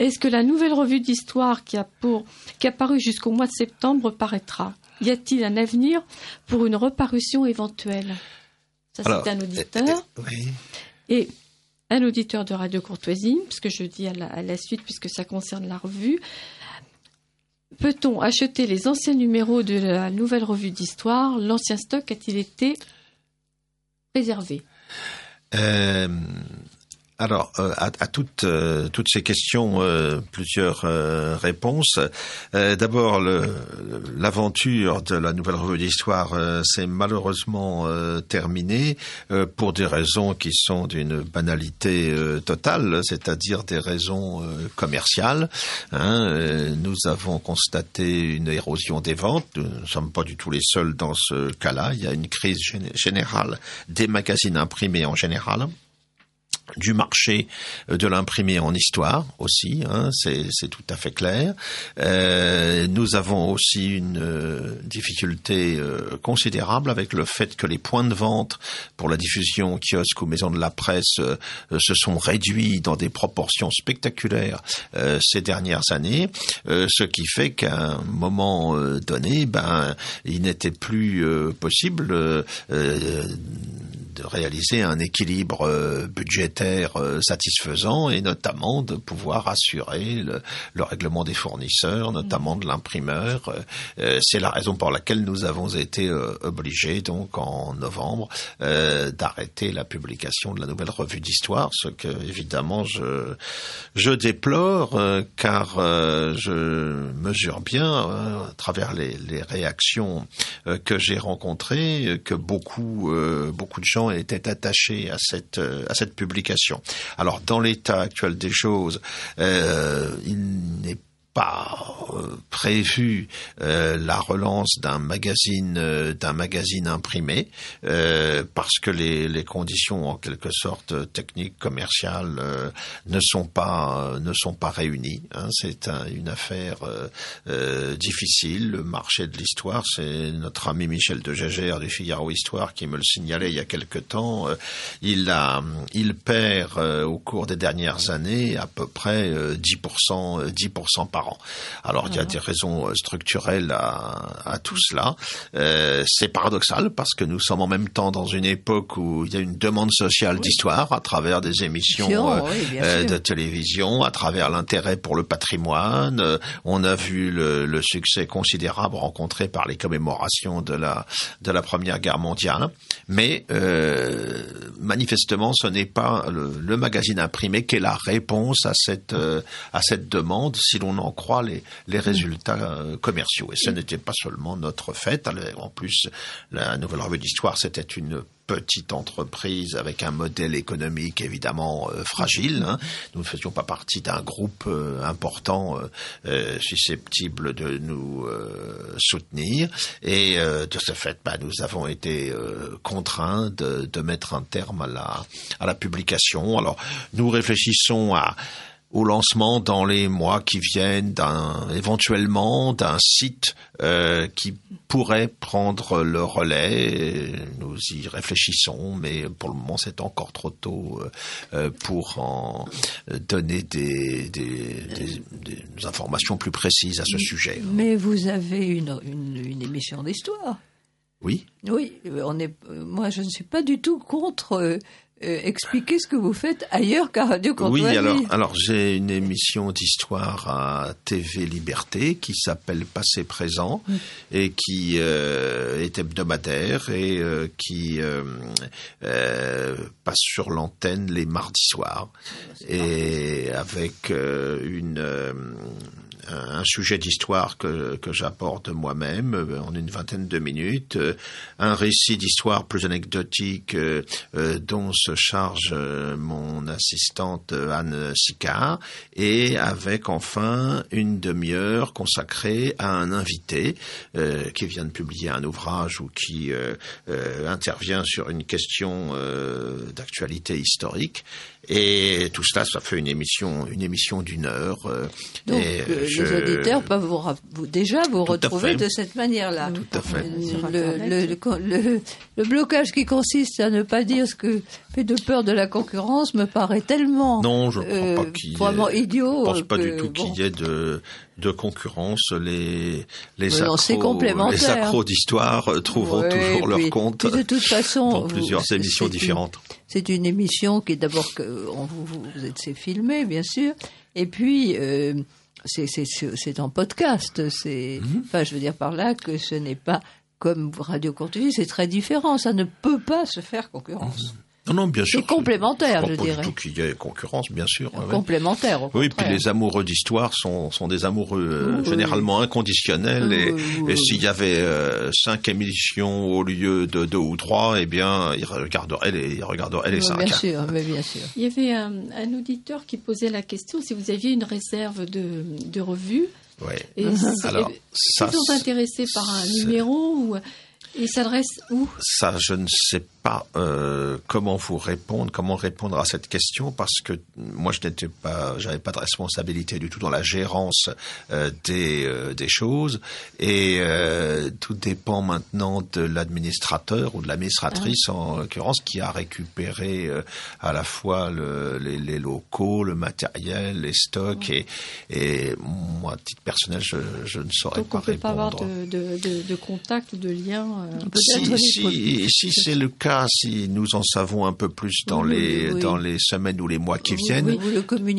Est-ce que la nouvelle revue d'histoire qui a pour qui a paru jusqu'au mois de septembre paraîtra? Y a-t-il un avenir pour une reparution éventuelle? Ça c'est un auditeur. Euh, euh, Et un auditeur de Radio Courtoisie, parce que je dis à la suite puisque ça concerne la revue. Peut-on acheter les anciens numéros de la nouvelle revue d'histoire? L'ancien stock a-t-il été préservé? Euh, alors, euh, à, toutes, euh, toutes ces questions, euh, plusieurs réponses. D'abord, l'aventure de la Nouvelle Revue d'Histoire s'est malheureusement terminée pour des raisons qui sont d'une banalité totale, c'est-à-dire des raisons commerciales. Hein. Nous avons constaté une érosion des ventes. Nous ne sommes pas du tout les seuls dans ce cas-là. Il y a une crise générale des magazines imprimés en général du marché euh, de l'imprimé en histoire aussi, hein, c'est tout à fait clair. Euh, nous avons aussi une euh, difficulté considérable avec le fait que les points de vente pour la diffusion kiosque ou maison de la presse se sont réduits dans des proportions spectaculaires ces dernières années, ce qui fait qu'à un moment donné, ben, il n'était plus possible de réaliser un équilibre euh, budgétaire euh, satisfaisant et notamment de pouvoir assurer le, le règlement des fournisseurs, notamment de l'imprimeur. Euh, c'est la raison pour laquelle nous avons été obligés donc en novembre d'arrêter la publication de la nouvelle revue d'histoire, ce que évidemment je je déplore car je mesure bien à travers les, les réactions que j'ai rencontrées que beaucoup beaucoup de gens gens étaient attachés à cette à cette publication. Alors dans l'état actuel des choses, il n'est pas euh, prévu euh, la relance d'un magazine euh, d'un magazine imprimé parce que les, les, conditions en quelque sorte techniques commerciales ne sont pas ne sont pas réunies hein. c'est une affaire difficile le marché de l'histoire c'est notre ami Michel de Gégère du Figaro Histoire qui me le signalait il y a quelque temps il a il perd au cours des dernières années à peu près 10% 10% par alors il y a des raisons euh, structurelles à, tout cela. Euh, c'est paradoxal parce que nous sommes en même temps dans une époque où il y a une demande sociale d'histoire à travers des émissions euh, de télévision, à travers l'intérêt pour le patrimoine. on a vu le, succès considérable rencontré par les commémorations de la de la Première Guerre mondiale, mais manifestement ce n'est pas le, le, magazine imprimé qui est la réponse à cette à cette demande, si l'on en croit les, résultats euh, commerciaux. Et ce n'était pas seulement notre fait. En plus, la Nouvelle Revue d'Histoire, c'était une petite entreprise avec un modèle économique évidemment euh, fragile. Hein. Nous ne faisions pas partie d'un groupe euh, important susceptible de nous soutenir. Et de ce fait, bah, nous avons été contraints de, de, mettre un terme à la, à la publication. Alors, nous réfléchissons à au lancement dans les mois qui viennent d'un éventuellement d'un site euh, qui pourrait prendre le relais. Nous y réfléchissons, mais pour le moment c'est encore trop tôt euh, pour en donner des, des, des, informations plus précises à ce sujet. Mais vous avez une, une, une émission d'histoire. Oui. Oui, on est. Moi, je ne suis pas du tout contre euh, expliquez ce que vous faites ailleurs qu'à Radio Oui, alors, alors j'ai une émission d'histoire à TV Liberté qui s'appelle Passé Présent et qui euh, est hebdomadaire et euh, qui passe sur l'antenne les mardis soirs. Et avec une un sujet d'histoire que, que j'apporte moi-même euh, en une vingtaine de minutes, euh, un récit d'histoire plus anecdotique euh, dont se charge mon assistante Anne Sicard, et avec enfin une demi-heure consacrée à un invité qui vient de publier un ouvrage ou qui intervient sur une question d'actualité historique et tout cela, ça fait une émission, une émission d'une heure. Euh, Donc et euh, les auditeurs peuvent vous, déjà vous retrouver de cette manière-là. Tout à fait. Le, le, le, blocage qui consiste à ne pas dire ce que fait de peur de la concurrence me paraît tellement non, je crois pas euh, qu'il vraiment idiot. Je pense pas du tout qu'il y ait de de concurrence. Les les accros, les accros d'histoire trouveront toujours leur compte. de toute façon, dans plusieurs émissions différentes. C'est une émission qui est d'abord que vous, vous êtes filmé, bien sûr, et puis euh, c'est en podcast. C'est, mhm. enfin, je veux dire par là que ce n'est pas comme Radio Courtoisie, c'est très différent. Ça ne peut pas se faire concurrence. Mhm. Non, non, bien sûr. C'est complémentaire, je, dirais. Pas qu'il y ait concurrence, bien sûr. Complémentaire. Au oui, puis les amoureux d'histoire sont, sont des amoureux euh, généralement inconditionnels. et, s'il y avait euh, cinq émissions au lieu de deux ou trois, eh bien, ils regarderaient les, ils regarderaient les cinq. Bien sûr, mais bien sûr. Il y avait un, auditeur qui posait la question si vous aviez une réserve de, de revues. Oui. Alors, ça, intéressés par un numéro ou il s'adresse où? Ça, je ne sais pas euh, comment vous répondre, comment répondre à cette question, parce que moi, je n'étais pas, j'avais pas de responsabilité du tout dans la gérance euh, des euh, des choses, et tout dépend maintenant de l'administrateur ou de l'administratrice ah. en l'occurrence qui a récupéré à la fois le, les, les, locaux, le matériel, les stocks, et, et moi, à titre personnel, je, je ne saurais Donc pas on peut répondre. pas avoir de, de, de, de contact ou de lien. si, si, si c'est le cas si nous en savons un peu plus dans les dans les semaines ou les mois qui viennent,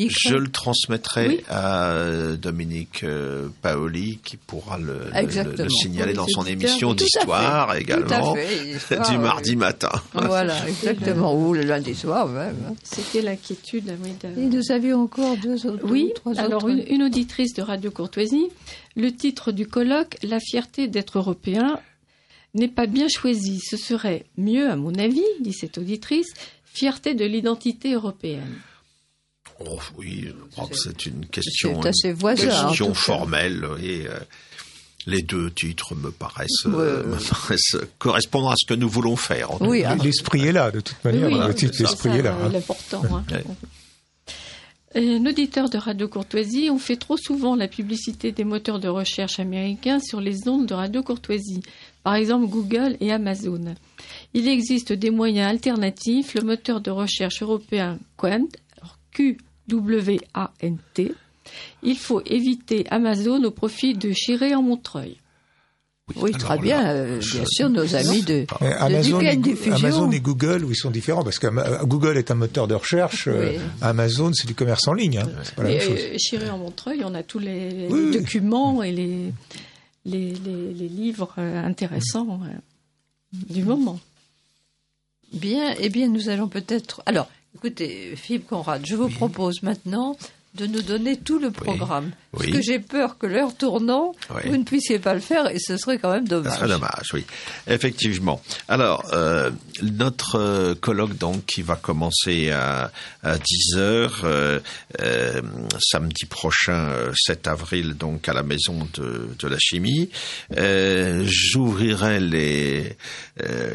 je le transmettrai à Dominique euh, Paoli qui pourra le, le, signaler dans son émission d'histoire également du mardi matin. Voilà, exactement, ou le lundi soir même. C'était l'inquiétude. Et nous avions encore deux autres. Oui, trois alors Une, une auditrice de Radio Courtoisie, le titre du colloque, La fierté d'être européen, n'est pas bien choisi. Ce serait mieux, à mon avis, dit cette auditrice, fierté de l'identité européenne. Oh, oui, je crois que c'est une question, C'est assez voisin, une question formelle. Et, euh, les deux titres me paraissent, Ouais, euh, ouais. me paraissent correspondre à ce que nous voulons faire. Oui, ah, L'esprit est là, de toute manière. Oui, le oui, titre, c'est l'esprit est là. euh, hein. L'important. hein. Ouais. Un auditeur de Radio Courtoisie, on fait trop souvent la publicité des moteurs de recherche américains sur les ondes de Radio Courtoisie, par exemple Google et Amazon. Il existe des moyens alternatifs, le moteur de recherche européen Quant, Q-W-A-N-T. Il faut éviter Amazon au profit de Chiré en Montreuil. oui, alors très là, bien. euh, je- bien sûr, nos amis de, Amazon, et, Duquesne Diffusion. Amazon et Google, où ils sont différents, parce que euh, Google est un moteur de recherche, euh. Amazon c'est du commerce en ligne, hein. c'est pas la Mais même chose. euh, Chiré en Montreuil, on a tous les, les Oui, oui. documents et les, les, les- les livres euh, intéressants euh, du moment. Bien, eh bien, nous allons peut-être. Alors, écoutez, Philippe Conrad, je vous propose maintenant de nous donner tout le programme. Parce Oui. que j'ai peur que l'heure tournant, Oui. vous ne puissiez pas le faire et ce serait quand même dommage. serait dommage, oui. Effectivement. Alors, euh, notre euh, colloque, donc, qui va commencer à, à 10 heures, euh, euh, samedi prochain, euh, 7 avril, donc, à la Maison de, de la Chimie. Euh, J'ouvrirai les, euh,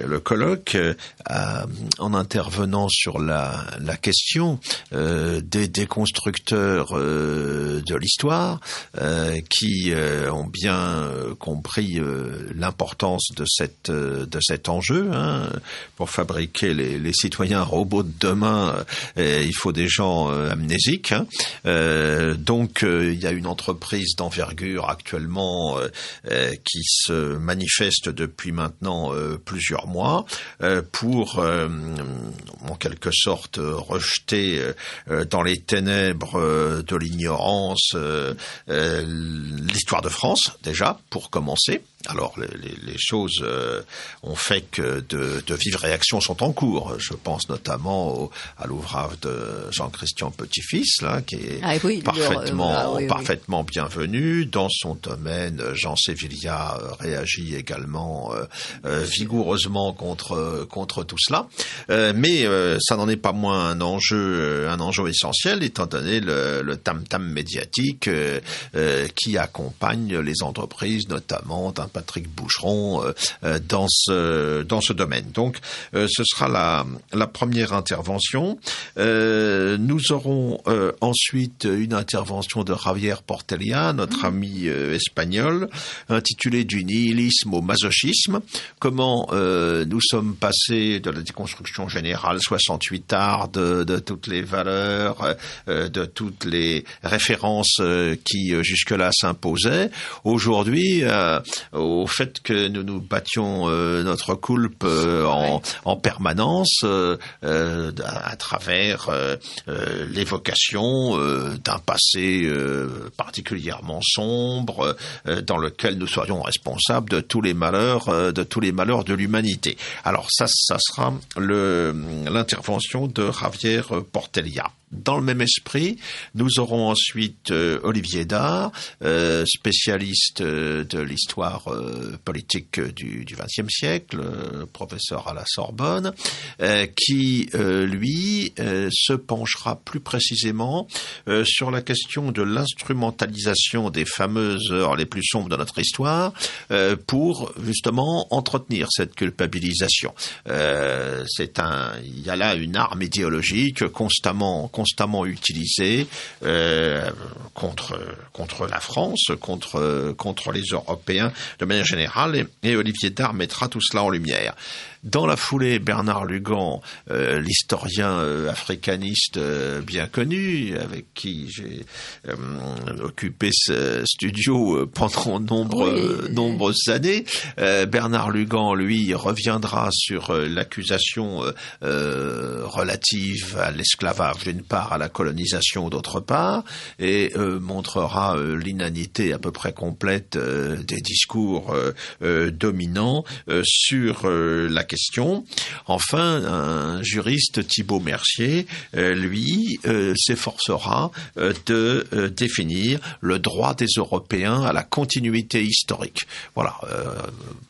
le colloque euh, à- en intervenant sur la, question euh, des déconstructeurs euh, de l'histoire euh, qui euh, ont bien euh, compris euh, l'importance de euh, cet enjeu. Hein. Pour fabriquer les, citoyens robots de demain, euh, il faut des gens euh, amnésiques. hein. Euh, donc euh, il y a une entreprise d'envergure actuellement euh, euh, qui se manifeste depuis maintenant euh, plusieurs mois euh, pour euh, en quelque sorte rejeter euh, dans les ténèbres de l'ignorance l'histoire de France déjà pour commencer. Alors les, les- les choses euh, ont fait que de, de vives réactions sont en cours. Je pense notamment au- à l'ouvrage de Jean-Christian Petit-Fils, là, qui est Ah oui, le- parfaitement, ah oui, oui. parfaitement bienvenu dans son domaine. Jean Sévillia euh, réagit également euh, euh, vigoureusement contre contre tout cela, Euh, mais euh, ça n'en est pas moins un enjeu euh, un enjeu essentiel étant donné le, le tam-tam médiatique euh, euh, qui accompagne les entreprises, notamment d'un Patrick Boucheron euh, euh, dans ce dans ce domaine. Donc, euh, ce sera la la première intervention. Euh, nous aurons euh, ensuite une intervention de Javier Portelia, notre ami euh, espagnol, intitulée du nihilisme au masochisme. Comment euh, nous sommes passés de la déconstruction générale 68 art de, de toutes les valeurs, euh, de toutes les références qui euh, jusque-là s'imposaient, aujourd'hui euh, au fait que nous nous battions euh, notre coulpe euh, en, en permanence euh, euh, à, travers l'évocation euh, d'un passé euh, particulièrement sombre euh, dans lequel nous serions responsables de tous les malheurs euh, de tous les malheurs de l'humanité. Alors ça ça sera le l'intervention de Javier Portelia. Dans le même esprit, nous aurons ensuite euh, Olivier Dard, euh, spécialiste euh, de l'histoire euh, politique du XXe siècle, euh, professeur à la Sorbonne, qui, lui, se penchera plus précisément sur la question de l'instrumentalisation des fameuses heures les plus sombres de notre histoire pour justement entretenir cette culpabilisation. C'est un, il y a là une arme idéologique constamment, constamment utilisée euh, contre contre la France, contre contre les Européens de manière générale. Et, et Olivier Dard mettra tout cela en lumière. Dans la foulée, Bernard Lugan, euh, l'historien euh, africaniste euh, bien connu, avec qui j'ai occupé ce studio pendant nombre, Oui. nombreuses années, Bernard Lugan, lui, reviendra sur l'accusation relative à l'esclavage d'une part, à la colonisation d'autre part, et montrera l'inanité à peu près complète des discours dominants sur la question Enfin, un juriste, Thibault Mercier, lui, s'efforcera de définir le droit des Européens à la continuité historique. Voilà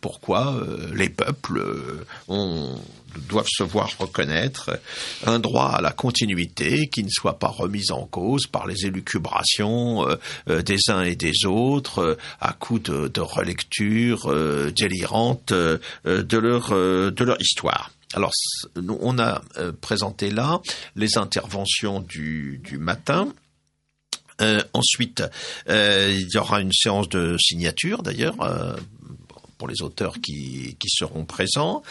pourquoi les peuples ont doivent se voir reconnaître un droit à la continuité qui ne soit pas remis en cause par les élucubrations euh, euh, des uns et des autres euh, à coup de, de relecture délirante de leur histoire. Alors, on a présenté là les interventions du, matin. ensuite, il y aura une séance de signature d'ailleurs pour les auteurs qui seront présents.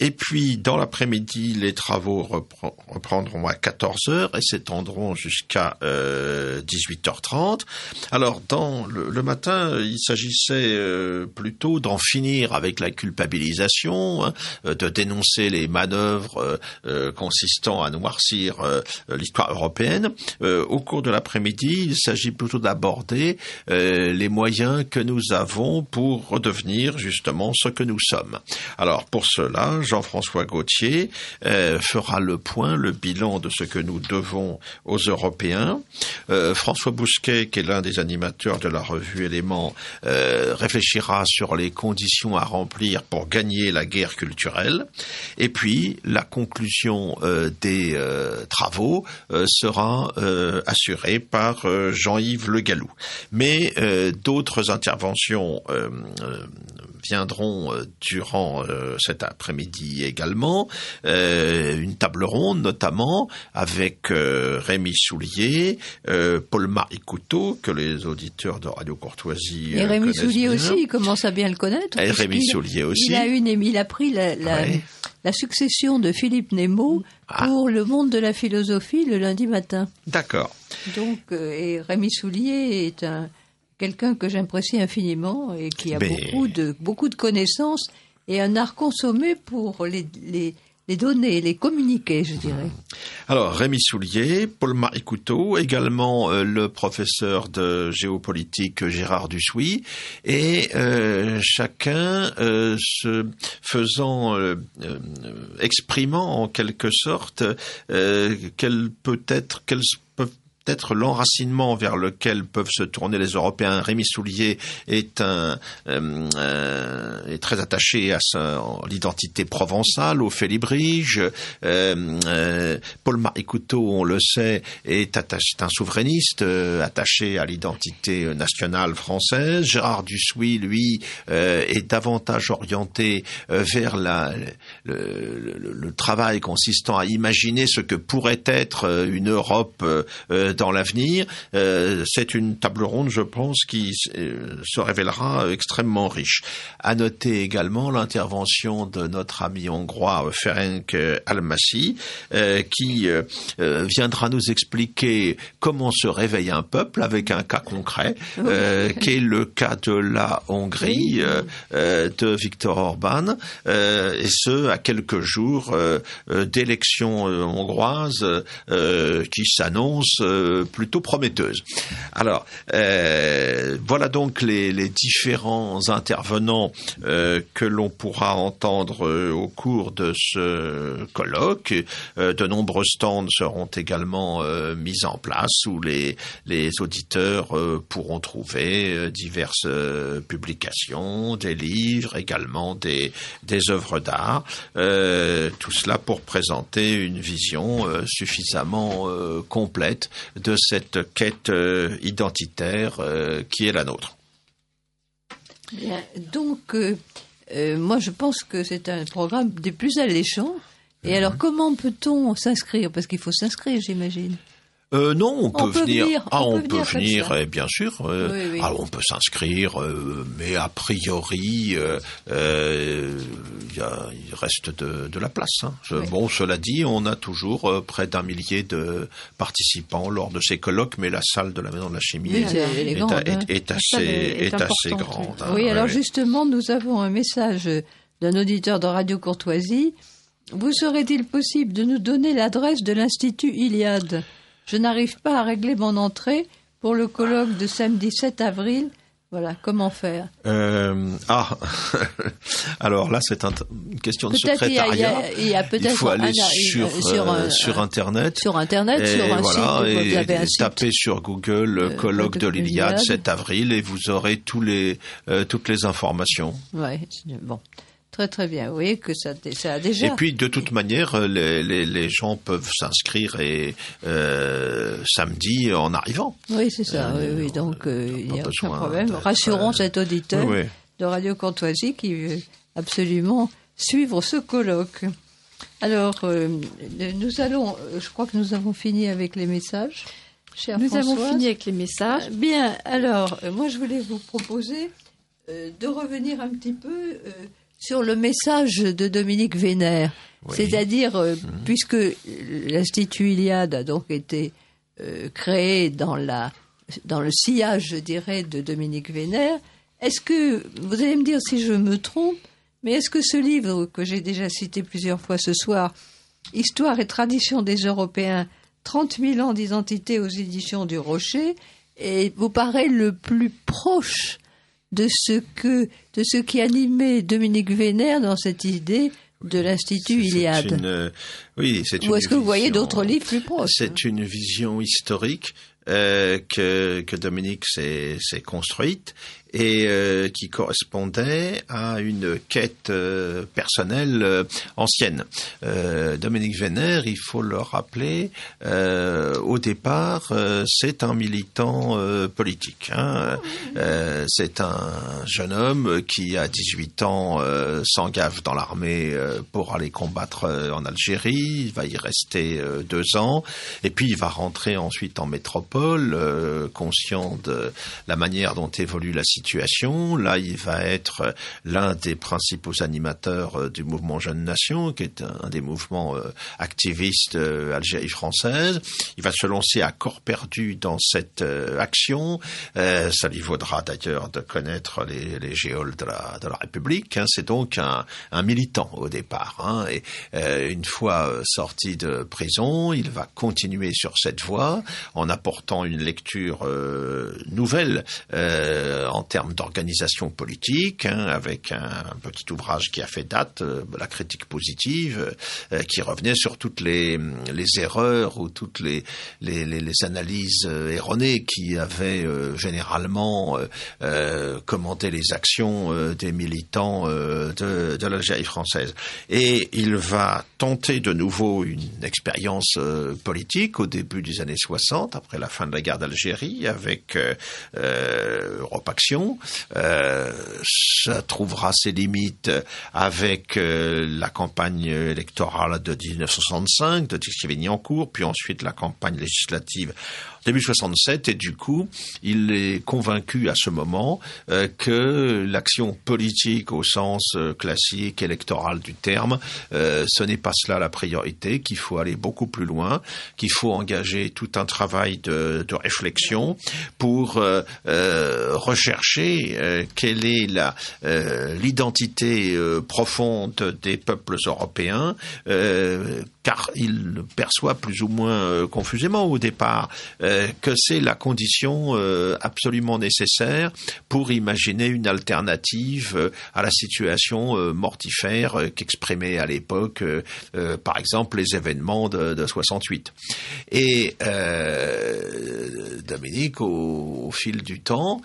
Et puis, dans l'après-midi, les travaux reprendront à 14 heures et s'étendront jusqu'à euh, 18h30. Alors, dans le, matin, il s'agissait euh, plutôt d'en finir avec la culpabilisation, hein, de dénoncer les manœuvres euh, consistant à noircir euh, l'histoire européenne. au cours de l'après-midi, il s'agit plutôt d'aborder les moyens que nous avons pour redevenir justement ce que nous sommes. Alors, pour cela, Jean-François Gauthier euh, fera le point, le bilan de ce que nous devons aux Européens. Euh, François Bousquet, qui est l'un des animateurs de la revue Éléments, euh, réfléchira sur les conditions à remplir pour gagner la guerre culturelle. Et puis, la conclusion des travaux sera assurée par Jean-Yves Le Gallou. Mais d'autres interventions viendront durant cet après-midi également, euh, une table ronde notamment avec euh, Rémi Soulier, euh, Paul-Marie Couteau, que les auditeurs de Radio Courtoisie Et Rémi Soulier aussi, il commence à bien le connaître. Et Rémi Soulier aussi. Il a, une, il a pris la, la, succession de Philippe Nemo ah. pour le monde de la philosophie le lundi matin. D'accord. Donc, et Rémi Soulier est un quelqu'un que j'apprécie infiniment et qui a beaucoup de beaucoup de connaissances et un art consommé pour les, les, donner, les communiquer, je dirais. Alors, Rémi Soulier, Paul-Marie Couteau, également euh, le professeur de géopolitique Gérard Dussuy, et euh, chacun euh, se faisant, exprimant en quelque sorte quel peut être, quels peut-être l'enracinement vers lequel peuvent se tourner les Européens. Rémi Soulier est un euh, euh, est très attaché à l'identité provençale, au félibrige. Euh, euh, Paul-Marie Couteau, on le sait, est, attaché, est un souverainiste attaché à l'identité nationale française. Gérard Dussuy, lui, est davantage orienté vers la, le, le, le, travail consistant à imaginer ce que pourrait être une Europe dans l'avenir. Euh, c'est une table ronde, je pense, qui euh, se révélera extrêmement riche. À noter également l'intervention de notre ami hongrois Ferenc Almasi, euh, qui viendra nous expliquer comment se réveille un peuple avec un cas concret, qui est le cas de la Hongrie de Viktor Orban, et ce à quelques jours d'élections hongroises qui s'annoncent plutôt prometteuse. Alors, euh, voilà donc les, différents intervenants euh, que l'on pourra entendre euh, au cours de ce colloque. de nombreux stands seront également mis en place où les, les auditeurs pourront trouver diverses publications, des livres, également des, des œuvres d'art. tout cela pour présenter une vision suffisamment complète de cette quête euh, identitaire euh, qui est la nôtre. donc, euh, moi je pense que c'est un programme des plus alléchants. Et mhm. alors, comment peut-on s'inscrire? Parce qu'il faut s'inscrire, j'imagine. Euh, non, on, peut, venir. Ah, on, peut venir, eh, bien sûr. Euh, ah, on peut s'inscrire, euh, mais a priori, il reste de, la place. Hein. Bon, cela dit, on a toujours près d'un millier de participants lors de ces colloques, mais la salle de la Maison de la Chimie est, assez, assez grande. Hein. oui, alors justement, nous avons un message d'un auditeur de Radio Courtoisie. Vous serait-il possible de nous donner l'adresse de l'Institut Iliade? Je n'arrive pas à régler mon entrée pour le colloque de samedi 7 avril Voilà, comment faire euh, Ah, alors là, c'est une question de secrétariat. Il, y a, peut-être faut aller sur, sur, euh, sur, Internet. Sur Internet, sur un voilà, site. Et, avez un tapez sur Google euh, colloque de l'Iliade 7 avril et vous aurez tous les, euh, toutes les informations. Ouais, bon. Très très bien. Vous voyez que ça, ça a déjà. Et puis de toute manière, euh, les, les, les gens peuvent s'inscrire et euh, samedi en arrivant. Oui, c'est ça. oui, oui. Donc euh, il n'y a aucun problème. Rassurons cet auditeur de Radio Courtoisie qui veut absolument suivre ce colloque. Alors, nous allons. Je crois que nous avons fini avec les messages. nous avons fini avec les messages. Bien. Alors, moi, je voulais vous proposer de revenir un petit peu sur le message de Dominique Vénère. C'est-à-dire, euh, mhm. puisque l'Institut Iliade a donc été euh, créé dans, la, dans le sillage, je dirais, de Dominique Vénère, est-ce que, vous allez me dire si je me trompe, mais est-ce que ce livre que j'ai déjà cité plusieurs fois ce soir, Histoire et tradition des Européens, 30 000 ans d'identité aux éditions du Rocher, et vous paraît le plus proche de ce que de ce qui animait Dominique Vénère dans cette idée de l'Institut Iliade. Euh, oui, c'est Ou est-ce que vous voyez d'autres livres plus proches C'est une vision historique euh, que, que Dominique s'est construite et euh, qui correspondait à une quête euh, personnelle euh, ancienne. Dominique Vénère, il faut le rappeler, au départ, c'est un militant politique. Hein. c'est un jeune homme qui, à 18 ans, s'engage dans l'armée pour aller combattre en Algérie. Il va y rester deux ans, et puis il va rentrer ensuite en métropole, conscient de la manière dont évolue la situation situation. Là, il va être l'un des principaux animateurs euh, du mouvement Jeune Nation, qui est un des mouvements euh, activistes euh, Algérie française. Il va se lancer à corps perdu dans cette action. ça lui vaudra d'ailleurs de connaître les, les de la, République. Hein. C'est donc un, militant au départ. Hein. Et une fois sorti de prison, il va continuer sur cette voie en apportant une lecture nouvelle termes d'organisation politique, hein, avec un, petit ouvrage qui a fait date, euh, la critique positive, euh, qui revenait sur toutes les, les erreurs ou toutes les, les, analyses euh, erronées qui avaient généralement commenté les actions des militants de, de l'Algérie française. Et il va tenter de nouveau une expérience politique au début des années 60, après la fin de la guerre d'Algérie, avec Europe Action, euh, ça trouvera ses limites avec euh, la campagne électorale de 1965 de cours, puis ensuite la campagne législative début 67 et du coup, il est convaincu à ce moment euh, que l'action politique au sens euh, classique électoral du terme, euh, ce n'est pas cela la priorité, qu'il faut aller beaucoup plus loin, qu'il faut engager tout un travail de, réflexion pour rechercher quelle est la l'identité profonde des peuples européens, car il perçoit plus ou moins confusément au départ que c'est la condition euh, absolument nécessaire pour imaginer une alternative euh, à la situation mortifère qu'exprimaient à l'époque, par exemple, les événements de, de 68. Et Dominique, au, fil du temps,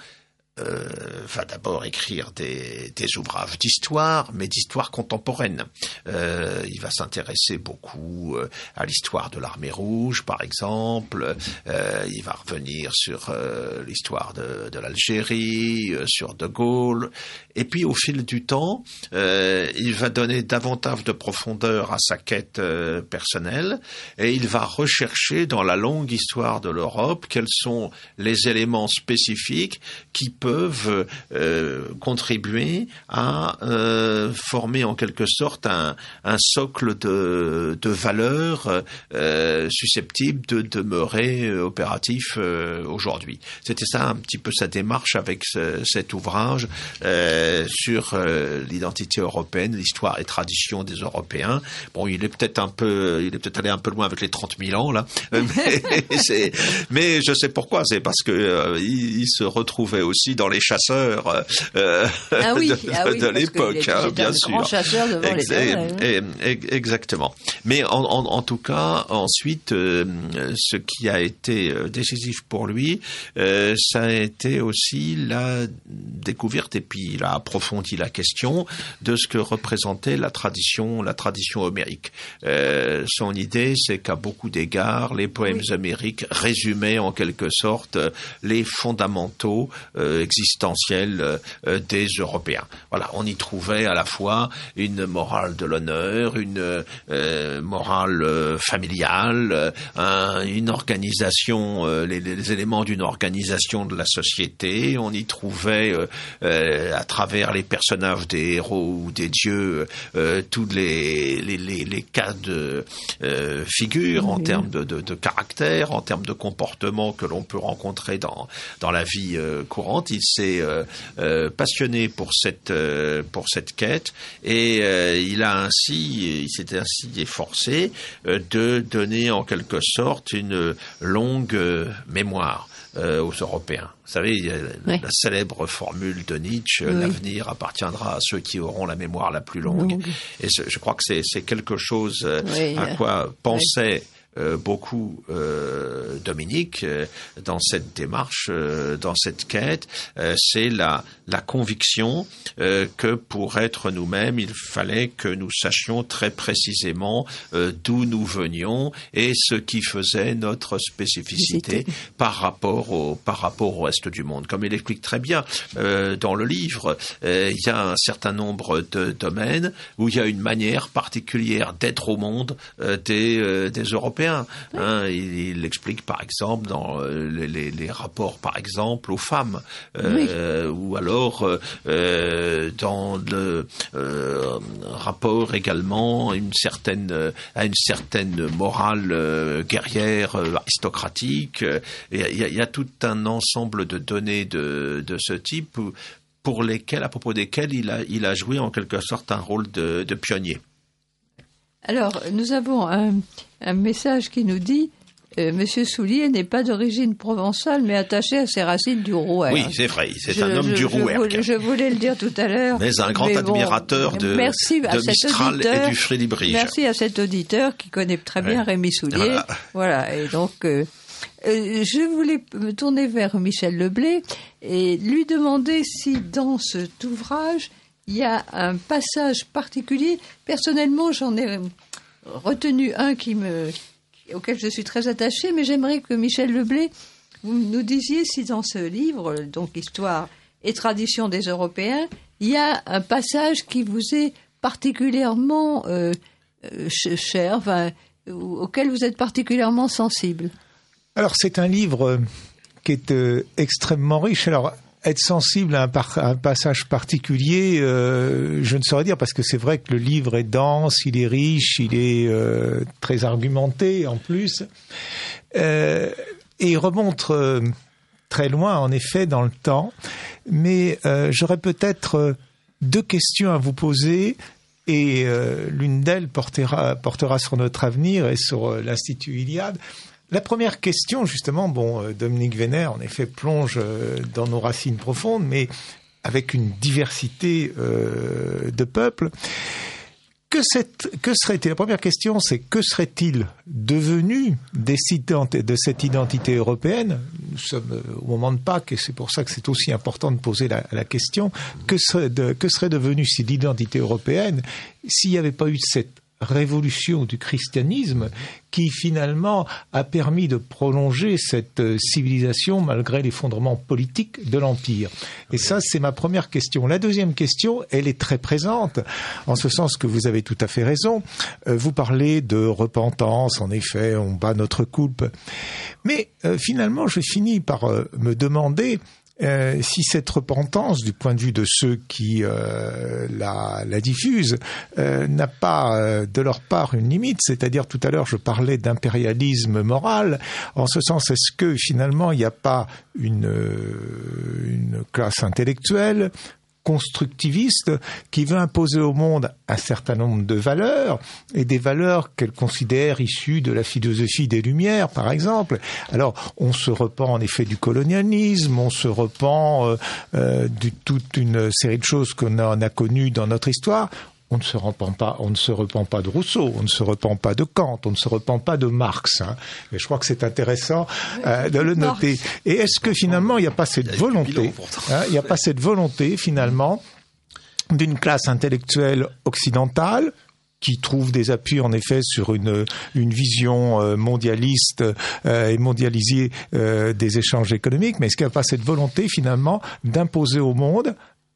euh, va d'abord écrire des, des ouvrages d'histoire, mais d'histoire contemporaine. Euh, il va s'intéresser beaucoup euh, à l'histoire de l'armée rouge, par exemple. Euh, il va revenir sur euh, l'histoire de, de l'Algérie, sur De Gaulle. Et puis, au fil du temps, il va donner davantage de profondeur à sa quête personnelle et il va rechercher dans la longue histoire de l'Europe quels sont les éléments spécifiques qui peuvent euh, contribuer à euh, former en quelque sorte un, un socle de, de valeurs euh, susceptibles de demeurer opératifs aujourd'hui. C'était ça un petit peu sa démarche avec ce, cet ouvrage sur l'identité européenne, l'histoire et tradition des Européens. Bon, il est peut-être un peu, il est peut-être allé un peu loin avec les 30 000 ans là, mais, mais je sais pourquoi. C'est parce que il, il se retrouvait aussi aussi dans les chasseurs euh, ah oui, de, ah oui, de l'époque, hein, bien un sûr. Grand chasseur devant les Exactement. Mais en, en, en, tout cas, ensuite, euh, ce qui a été euh, décisif pour lui, euh, ça a été aussi la découverte et puis il a approfondi la question de ce que représentait la tradition, la tradition homérique. Son idée, c'est qu'à beaucoup d'égards, les poèmes homériques résumaient en quelque sorte les fondamentaux euh, existentiels euh, des Européens. Voilà, on y trouvait à la fois une morale de l'honneur, une euh, morale familiale, une organisation, les, les éléments d'une organisation de la société. On y trouvait à travers les personnages des héros ou des dieux tous les, les, les, les, cas de figure en termes de, de, de caractère, en termes de comportement que l'on peut rencontrer dans dans la vie euh, courante. Il s'est euh, euh, passionné pour cette pour cette quête. Et il a ainsi il s'était ainsi efforcé de donner en quelque sorte une longue mémoire aux Européens. Vous savez, la, célèbre formule de Nietzsche, l'avenir appartiendra à ceux qui auront la mémoire la plus longue. Et je crois que c'est quelque chose à quoi pensait euh, beaucoup euh, Dominique euh, dans cette démarche, dans cette quête, c'est la, la conviction que pour être nous-mêmes, il fallait que nous sachions très précisément d'où nous venions et ce qui faisait notre spécificité par rapport au par rapport au reste du monde. Comme il explique très bien dans le livre, il y a un certain nombre de domaines où il y a une manière particulière d'être au monde des, des Européens Hein, il, explique par exemple dans euh, les, rapports par exemple aux femmes, euh, ou alors euh, dans le rapport également à une certaine à une certaine morale guerrière aristocratique. Il y, a, tout un ensemble de données de, de ce type pour lesquelles, à propos desquelles il a, il a joué en quelque sorte un rôle de, de pionnier. Alors, nous avons un, un message qui nous dit euh, Monsieur Soulier n'est pas d'origine provençale, mais attaché à ses racines du Rouergue. Oui, c'est vrai, c'est un homme du Rouergue. Je, voulais le dire tout à l'heure. Mais un grand admirateur de, merci de Mistral et du Frédéric Merci à cet auditeur qui connaît très bien Rémi Soulier. Voilà. et donc... Euh, euh, je voulais me tourner vers Michel Leblé et lui demander si dans cet ouvrage, il y a un passage particulier. Personnellement, j'en ai retenu un qui me, auquel je suis très attachée, mais j'aimerais que Michel Leblé, vous nous disiez si dans ce livre, donc Histoire et tradition des Européens, il y a un passage qui vous est particulièrement euh, euh, cher, auquel vous êtes particulièrement sensible? Alors c'est un livre qui est euh, extrêmement riche. Alors être sensible à un, passage particulier, euh, je ne saurais dire parce que c'est vrai que le livre est dense, il est riche, il est euh, très argumenté en plus, euh, et il remonte très loin en effet dans le temps. Mais j'aurais peut-être deux questions à vous poser. Et l'une d'elles portera, portera sur notre avenir et sur l'Institut Iliade. La première question, justement, bon, euh, Dominique Vénère, en effet, plonge euh, dans nos racines profondes, mais avec une diversité euh, de peuples. Que, serait-il? La première question, c'est que serait-il devenu des de cette identité européenne? Nous sommes au moment de Pâques et c'est pour ça que c'est aussi important de poser la, question. Que serait, que serait cette identité européenne s'il n'y avait pas eu cette révolution du christianisme qui finalement a permis de prolonger cette euh, civilisation malgré l'effondrement politique de l'Empire. Et ça, c'est ma première question. La deuxième question, elle est très présente, en ce sens que vous avez tout à fait raison. Euh, vous parlez de repentance, en effet, on bat notre coupe. Mais euh, finalement, je finis par me demander euh, si cette repentance, du point de vue de ceux qui euh, la, la, diffusent, euh, n'a pas de leur part une limite, c'est-à-dire tout à l'heure je parlais d'impérialisme moral, en ce sens est-ce que finalement il n'y a pas une, une classe intellectuelle constructiviste qui veut imposer au monde un certain nombre de valeurs et des valeurs qu'elle considère issues de la philosophie des Lumières, par exemple. Alors, on se repent en effet du colonialisme, on se repent euh, euh, de toute une série de choses qu'on a, a connues dans notre histoire on ne se repent pas, on ne se repent pas de Rousseau, on ne se repent pas de Kant, on ne se repent pas de Marx. Hein. Et je crois que c'est intéressant euh, de le noter. Et est-ce que finalement il n'y a pas cette volonté, hein, il n'y a pas cette volonté finalement d'une classe intellectuelle occidentale qui trouve des appuis en effet sur une, une vision euh, mondialiste euh, et mondialisée des échanges économiques, mais est-ce qu'il n'y a pas cette volonté finalement d'imposer au monde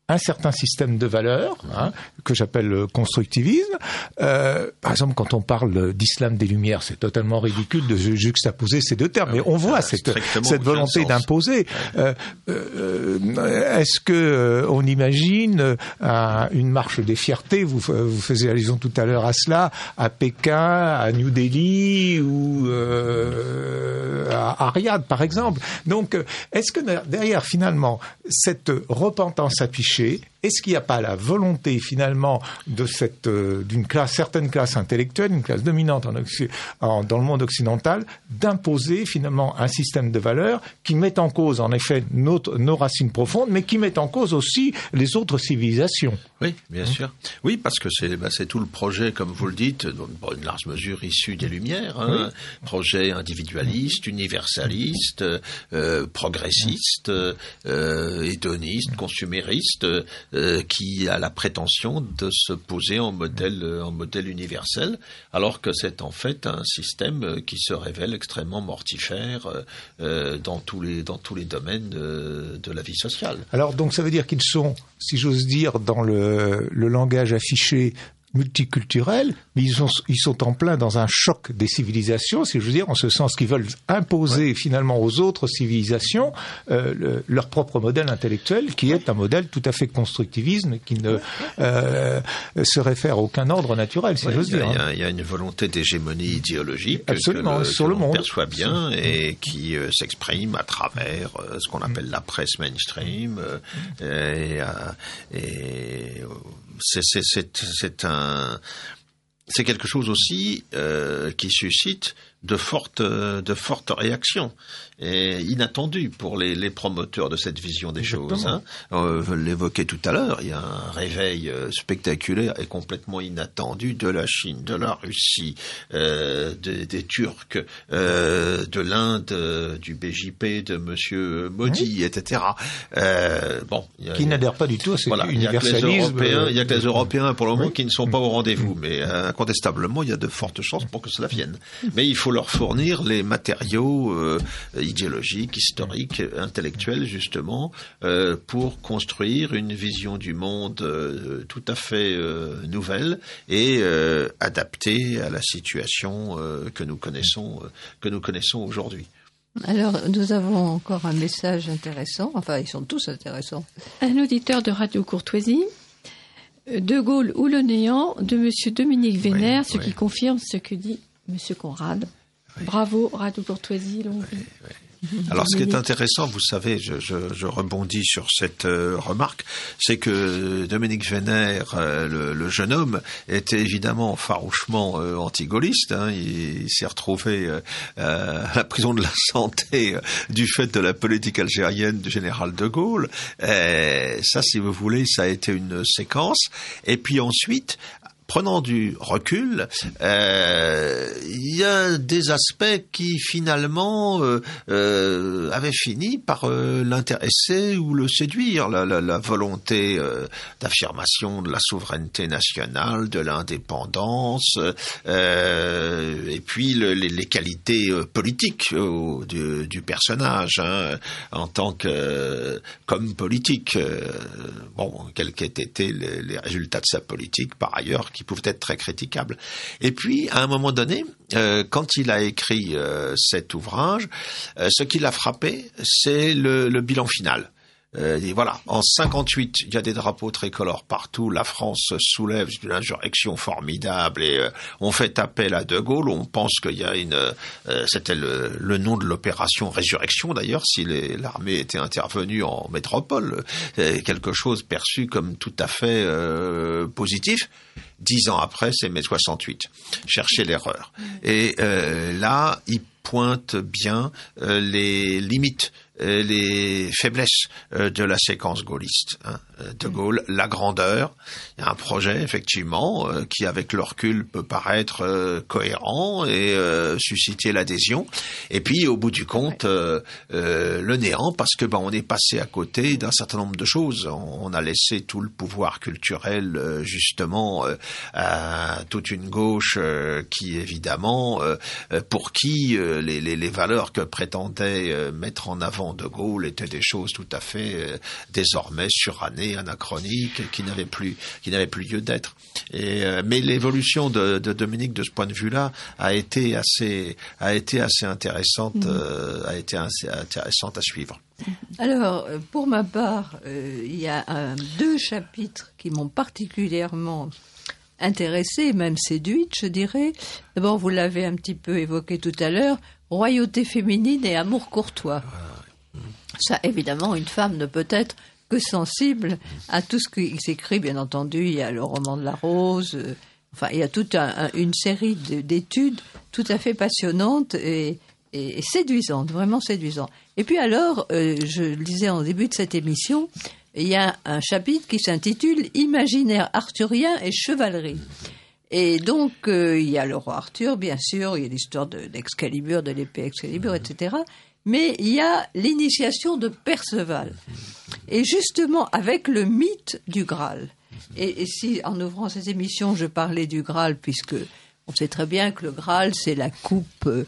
un certain système de valeurs hein, que j'appelle le constructivisme. Euh, par exemple, quand on parle d'islam des Lumières, c'est totalement ridicule de juxtaposer ces deux termes, mais on voit cette, cette volonté d'imposer. Euh, euh, Est-ce que euh, on imagine euh, une marche des fiertés? Vous, vous faisiez allusion tout à l'heure à cela, à Pékin, à New Delhi ou à, à Riyad, par exemple. Donc, est-ce que derrière finalement cette repentance affichée kişi est-ce qu'il n'y a pas la volonté finalement de cette euh, d'une classe certaine classe intellectuelle, une classe dominante en, dans le monde occidental, d'imposer finalement un système de valeurs qui met en cause en effet nos racines profondes, mais qui met en cause aussi les autres civilisations? Oui, bien hein? sûr. Oui, parce que c'est bah, tout le projet, comme vous le dites, dans une large mesure issu des Lumières, hein, projet individualiste, universaliste, euh, progressiste, euh, hédoniste, consumériste euh, qui a la prétention de se poser en modèle, euh, en modèle universel, alors que c'est en fait un système euh, qui se révèle extrêmement mortifère dans, tous les, domaines de, la vie sociale. Alors donc ça veut dire qu'ils sont, si j'ose dire, dans le langage affiché multiculturels, mais ils sont, ils sont en plein dans un choc des civilisations, si je veux dire, en ce sens qu'ils veulent imposer finalement aux autres civilisations euh, leur propre modèle intellectuel, qui est un modèle tout à fait constructivisme, qui ne euh, se réfère à aucun ordre naturel, si j'ose dire. Hein. Il y, a une volonté d'égémonie idéologique Absolument, que, sur le monde. perçoit bien et qui euh, s'exprime à travers ce qu'on appelle la presse mainstream et, et c'est quelque chose aussi euh, qui suscite de fortes de fortes réactions et inattendu pour les, les, promoteurs de cette vision des choses. Hein. On l'évoquait tout à l'heure, il y a un réveil euh, spectaculaire et complètement inattendu de la Chine, de la Russie, euh, des, des, Turcs, euh, de l'Inde, euh, du BJP, de Monsieur Modi, etc. Euh, bon, a, qui n'adhèrent pas du tout à cet voilà, universalisme. Il y a que les Européens, pour le moment, qui ne sont pas au rendez-vous, mais incontestablement, il y a de fortes chances pour que cela vienne. Mais il faut leur fournir les matériaux idéologique, historique, intellectuelle, justement, euh, pour construire une vision du monde euh, tout à fait euh, nouvelle et adaptée à la situation que nous connaissons, que nous connaissons aujourd'hui. Alors, nous avons encore un message intéressant. Enfin, ils sont tous intéressants. Un auditeur de Radio Courtoisie. De Gaulle ou le néant de Monsieur Dominique Vénère, ce qui confirme ce que dit Monsieur Conrad. Bravo, Radio Courtoisie, longue vie. Alors, ce qui est intéressant, vous savez, je, je, je rebondis sur cette euh, remarque, c'est que Dominique Vénère, euh, le, le, jeune homme, était évidemment farouchement euh, anti-gaulliste. Hein, il, il s'est retrouvé à la prison de la santé du fait de la politique algérienne du général de Gaulle. Et ça, si vous voulez, ça a été une séquence. Et puis ensuite, prenant du recul, euh, il y a des aspects qui finalement euh, euh, avaient fini par euh, l'intéresser ou le séduire. La, volonté euh, d'affirmation de la souveraineté nationale, de l'indépendance, et puis le, les, qualités politiques du, personnage hein, en tant que comme politique. bon, quels qu'aient été les résultats de sa politique par ailleurs qui pouvaient être très critiquables. Et puis, à un moment donné, euh, quand il a écrit euh, cet ouvrage, euh, ce qui l'a frappé, c'est le, le, bilan final. Euh, voilà, en 58, il y a des drapeaux tricolores partout. La France soulève, une insurrection formidable et euh, on fait appel à De Gaulle. On pense qu'il y a une, euh, c'était le, le, nom de l'opération Résurrection d'ailleurs, si l'armée était intervenue en métropole, quelque chose perçu comme tout à fait positif. Dix ans après, c'est mai 68. Cherchez l'erreur. Et là, il pointe bien les limites euh, les faiblesses euh, de la séquence gaulliste. Hein. Euh, de Gaulle, la grandeur, il y a un projet effectivement qui avec le recul peut paraître cohérent et susciter l'adhésion. Et puis au bout du compte, le néant parce que ben, on est passé à côté d'un certain nombre de choses. On, a laissé tout le pouvoir culturel justement à toute une gauche qui évidemment pour qui les, les, les valeurs que prétendait mettre en avant de Gaulle étaient des choses tout à fait euh, désormais surannées, anachroniques, qui n'avaient plus, qui plus lieu d'être. Et, euh, mais l'évolution de, Dominique de ce point de vue-là a été assez, a été assez intéressante, mm. euh, a été assez intéressante à suivre. Alors, pour ma part, il y a deux chapitres qui m'ont particulièrement intéressée, même séduite, je dirais. D'abord, vous l'avez un petit peu évoqué tout à l'heure, royauté féminine et amour courtois. Ça, évidemment, une femme ne peut être que sensible à tout ce qui s'écrit, bien entendu. Il y a le roman de la rose, euh, enfin, il y a toute une série d'études tout à fait passionnantes et, séduisantes, vraiment séduisantes. Et puis alors, euh, je le disais en début de cette émission, il y a un chapitre qui s'intitule Imaginaire arthurien et chevalerie. Et donc, euh, il y a le roi Arthur, bien sûr, il y a l'histoire d'Excalibur, de, de l'épée Excalibur, etc mais il y a l'initiation de Perceval. Et justement, avec le mythe du Graal. Et, si, en ouvrant cette émission, je parlais du Graal, puisque on sait très bien que le Graal, c'est la coupe euh,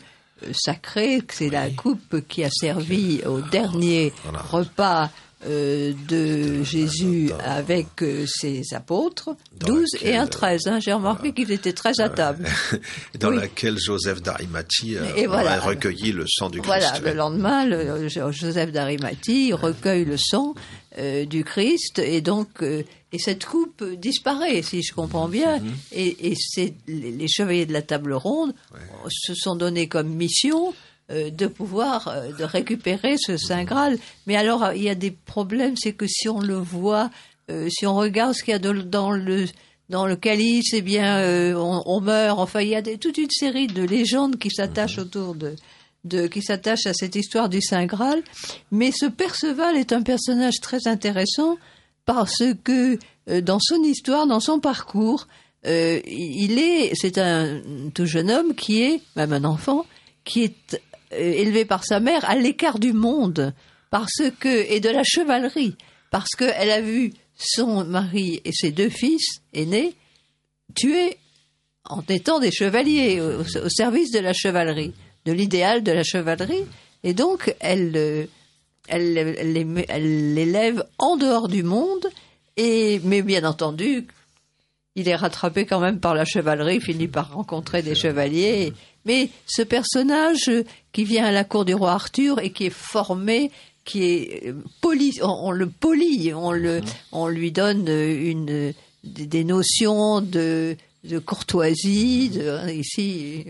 sacrée, que c'est la coupe qui a servi au dernier repas euh, de Jésus avec euh, ses apôtres, 12 et un 13. Hein, J'ai remarqué qu'ils étaient 13 à table. Dans laquelle Joseph d'Arimathie euh, a recueilli le sang du Christ. Voilà, le lendemain, le, Joseph d'Arimathie recueille le sang du Christ et donc et cette coupe disparaît, si je comprends bien. Mhm. Et, et c'est les, chevaliers de la table ronde se sont donnés comme mission de pouvoir euh, de récupérer ce Saint Graal. Mais alors, il y a des problèmes, c'est que si on le voit, euh, si on regarde ce qu'il y a dans le dans le calice, eh bien, on, meurt. Enfin, il y a toute une série de légendes qui s'attachent autour de, de qui s'attachent à cette histoire du Saint Graal. Mais ce Perceval est un personnage très intéressant parce que dans son histoire, dans son parcours, il est, c'est un tout jeune homme qui est, même un enfant, qui est euh, élevée par sa mère à l'écart du monde, parce que et de la chevalerie, parce qu'elle a vu son mari et ses deux fils aînés tués en étant des chevaliers au, service de la chevalerie, de l'idéal de la chevalerie, et donc elle, euh, elle, elle l'élève en dehors du monde, et mais bien entendu, il est rattrapé quand même par la chevalerie, finit par rencontrer des chevaliers. Mais ce personnage qui vient à la cour du roi Arthur et qui est formé, qui est euh, poli, on, le polie, on, le, on lui donne une, des notions de, de courtoisie. De, ici,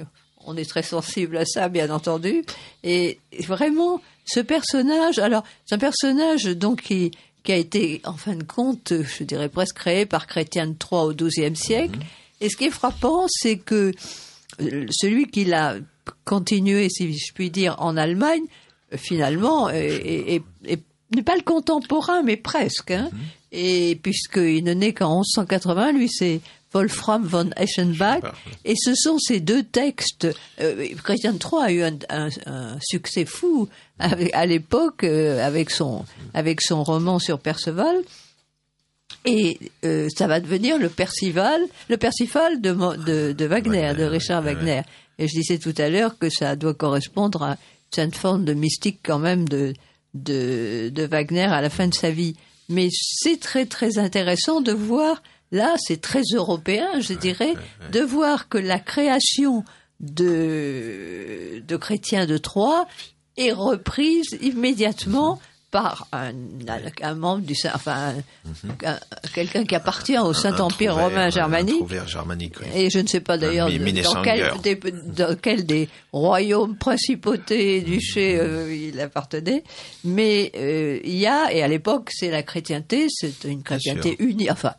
on est très sensible à ça, bien entendu. Et vraiment, ce personnage, alors, c'est un personnage donc qui, qui a été, en fin de compte, je dirais presque créé par Chrétien de Troyes au XIIe siècle. Mhm. Et ce qui est frappant, c'est que euh, celui qui l'a continué, si je puis dire, en Allemagne, finalement, n'est pas le contemporain, mais presque. Hein. Mhm. Et puisqu'il ne naît qu'en 1180, lui, c'est Wolfram von Eschenbach. Et ce sont ces deux textes. Euh, de Troyes a eu un, succès fou à l'époque euh, avec son avec son roman sur Perceval. Et euh, ça va devenir le Percival, le Percival de, de, Wagner, de Richard Wagner. Et je disais tout à l'heure que ça doit correspondre à cette forme de mystique quand même de, de, de Wagner à la fin de sa vie. Mais c'est très très intéressant de voir Là, c'est très européen, je dirais, de voir que la création de, de chrétiens de Troyes est reprise immédiatement par un, un membre du enfin quelqu'un qui appartient au Saint-Empire romain germanique. germanique Et je ne sais pas d'ailleurs dans, quel, des, dans quel des royaumes, principautés, duchés euh, il appartenait. Mais euh, il y a, et à l'époque c'est la chrétienté, c'est une chrétienté unie, enfin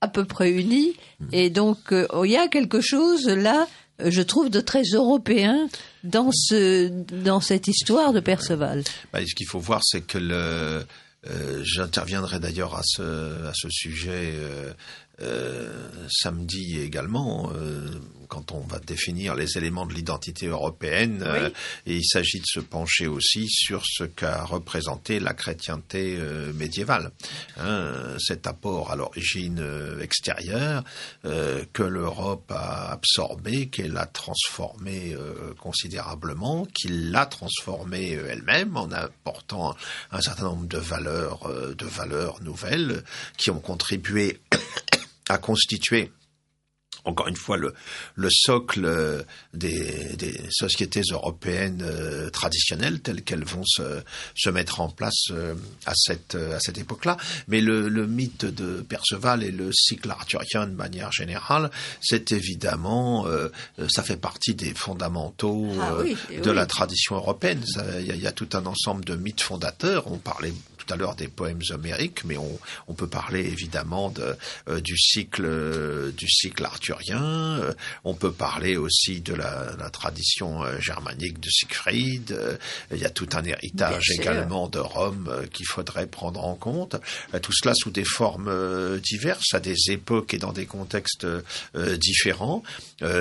à peu près unie. Mm. Et donc euh, il y a quelque chose là je trouve, de très européen dans, ce, dans cette histoire de Perceval. Bah, ce qu'il faut voir, c'est que le, euh, j'interviendrai d'ailleurs à ce, à ce sujet euh, euh, samedi également, quand on va définir les éléments de l'identité européenne, euh, et il s'agit de se pencher aussi sur ce qu'a représenté la chrétienté médiévale. Hein, cet apport à l'origine extérieure que l'Europe a absorbé, qu'elle a transformé considérablement, qu'il l'a transformé elle-même en apportant un certain nombre de valeurs, de valeurs nouvelles qui ont contribué à constituer encore une fois le, le socle euh, des, des, sociétés européennes euh, traditionnelles telles qu'elles vont se, se, mettre en place euh, à cette, à cette époque-là. Mais le, le, mythe de Perceval et le cycle arthurien de manière générale, c'est évidemment, ça fait partie des fondamentaux ah de la tradition européenne. Il y, y, a tout un ensemble de mythes fondateurs. On parlait à l'heure des poèmes homériques, mais on, on peut parler évidemment de, euh, du cycle euh, du cycle arthurien. Euh, on peut parler aussi de la, la tradition germanique de Siegfried. il y a tout un héritage également de Rome qu'il faudrait prendre en compte. tout cela sous des formes diverses, à des époques et dans des contextes différents.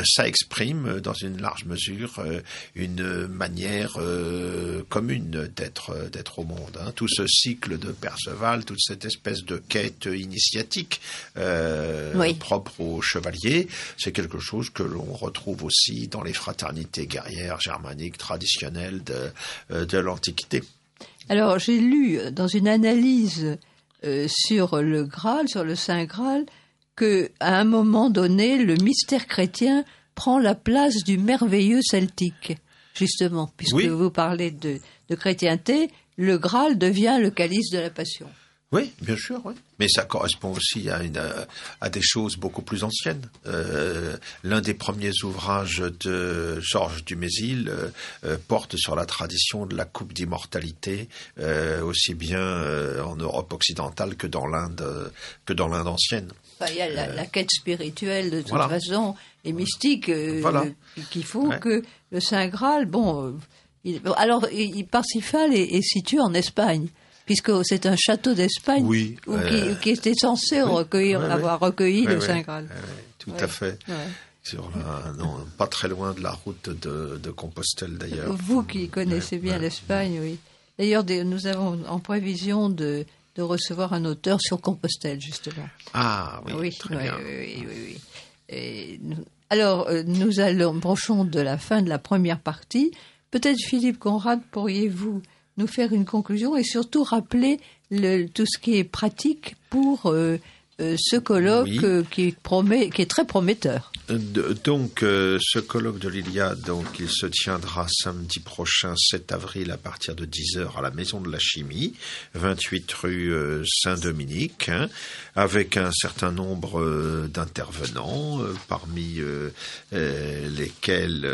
ça exprime dans une large mesure une manière commune d'être d'être au monde. Hein. Tout ce cycle de Perceval, toute cette espèce de quête initiatique euh, propre aux chevaliers, c'est quelque chose que l'on retrouve aussi dans les fraternités guerrières germaniques traditionnelles de, euh, de l'Antiquité. Alors j'ai lu dans une analyse euh, sur le Graal, sur le Saint Graal, que à un moment donné, le mystère chrétien prend la place du merveilleux celtique, justement, puisque vous parlez de, de chrétienté, le Graal devient le calice de la passion. Oui, bien sûr, oui. Mais ça correspond aussi à, une, à des choses beaucoup plus anciennes. Euh, L'un des premiers ouvrages de Georges Dumézil euh, euh, porte sur la tradition de la coupe d'immortalité, euh, aussi bien en Europe occidentale que dans l'Inde, que dans l'Inde ancienne. il y a la, quête spirituelle de toute façon et mystique voilà. qui font que le Saint Graal, bon alors, Parsifal est, situé en Espagne, puisque c'est un château d'Espagne qui, était censé recueillir, avoir recueilli le Saint Graal. tout à fait. Sur non, pas très loin de la route de, Compostelle d'ailleurs. Vous qui connaissez bien l'Espagne, oui. D'ailleurs, nous avons en prévision de, de, recevoir un auteur sur Compostelle, justement. Ah oui, oui très bien. oui, oui, alors, euh, nous allons, brochons de la fin de la première partie Peut-être, Philippe Conrad, pourriez-vous nous faire une conclusion et surtout rappeler le, tout ce qui est pratique pour euh, ce colloque euh, qui, promet, qui est très prometteur. Donc, ce colloque de l'Iliade, donc, il se tiendra samedi prochain, 7 avril, à partir de 10h à la Maison de la Chimie, 28 rue Saint-Dominique, hein, avec un certain nombre d'intervenants, parmi lesquels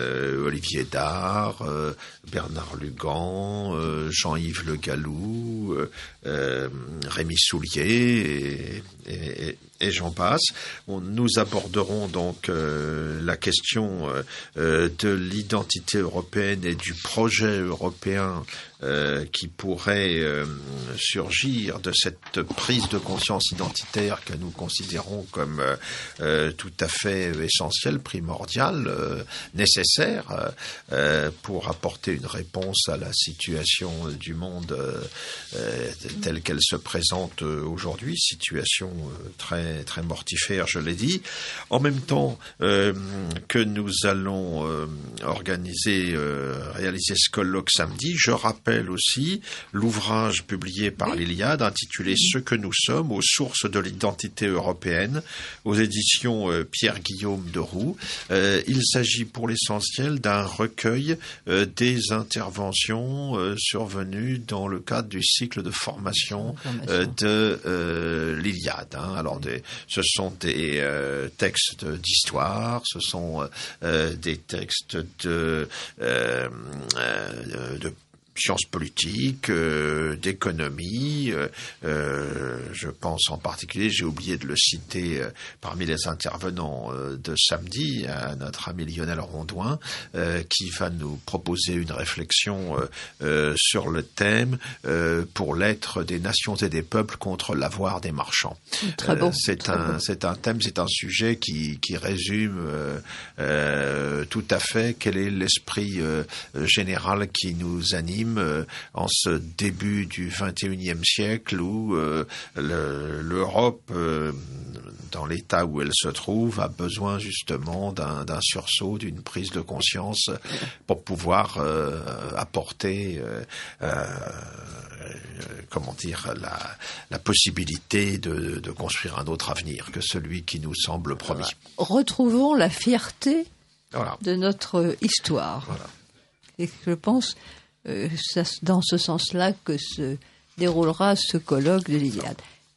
Olivier Dard, Bernard Lugan, Jean-Yves Le Gallou, Rémi Soulier et et, it, j'en passe. nous aborderons donc euh, la question euh, euh, de l'identité européenne et du projet européen qui pourrait surgir de cette prise de conscience identitaire que nous considérons comme tout à fait essentielle, primordiale, nécessaire pour apporter une réponse à la situation du monde telle qu'elle se présente aujourd'hui, situation très très très mortifère, je l'ai dit. En même temps que nous allons organiser, réaliser ce colloque samedi, je rappelle aussi l'ouvrage publié par l'Iliade intitulé Ce que nous sommes aux sources de l'identité européenne aux éditions Pierre-Guillaume de Roux. il s'agit pour l'essentiel d'un recueil des interventions survenues dans le cadre du cycle de formation euh, de euh, l'Iliade. Hein. Alors, des, ce sont des euh, textes d'histoire, ce sont des textes de sciences politiques, euh, d'économie. Euh, euh, je pense en particulier, j'ai oublié de le citer parmi les intervenants de samedi, à notre ami Lionel Rondouin, qui va nous proposer une réflexion sur le thème pour l'être des nations et des peuples contre l'avoir des marchands. Très bon. c'est un, c'est un thème, c'est un sujet qui, qui résume tout à fait quel est l'esprit général qui nous anime euh, en ce début du XXIe siècle où euh, l'Europe, euh, dans l'état où elle se trouve, a besoin justement d'un sursaut, d'une prise de conscience pour pouvoir apporter comment dire, la, possibilité de, construire un autre avenir que celui qui nous semble promis. Retrouvons la fierté de notre histoire. Et je pense dans ce sens-là que se déroulera ce colloque de l'Iliade.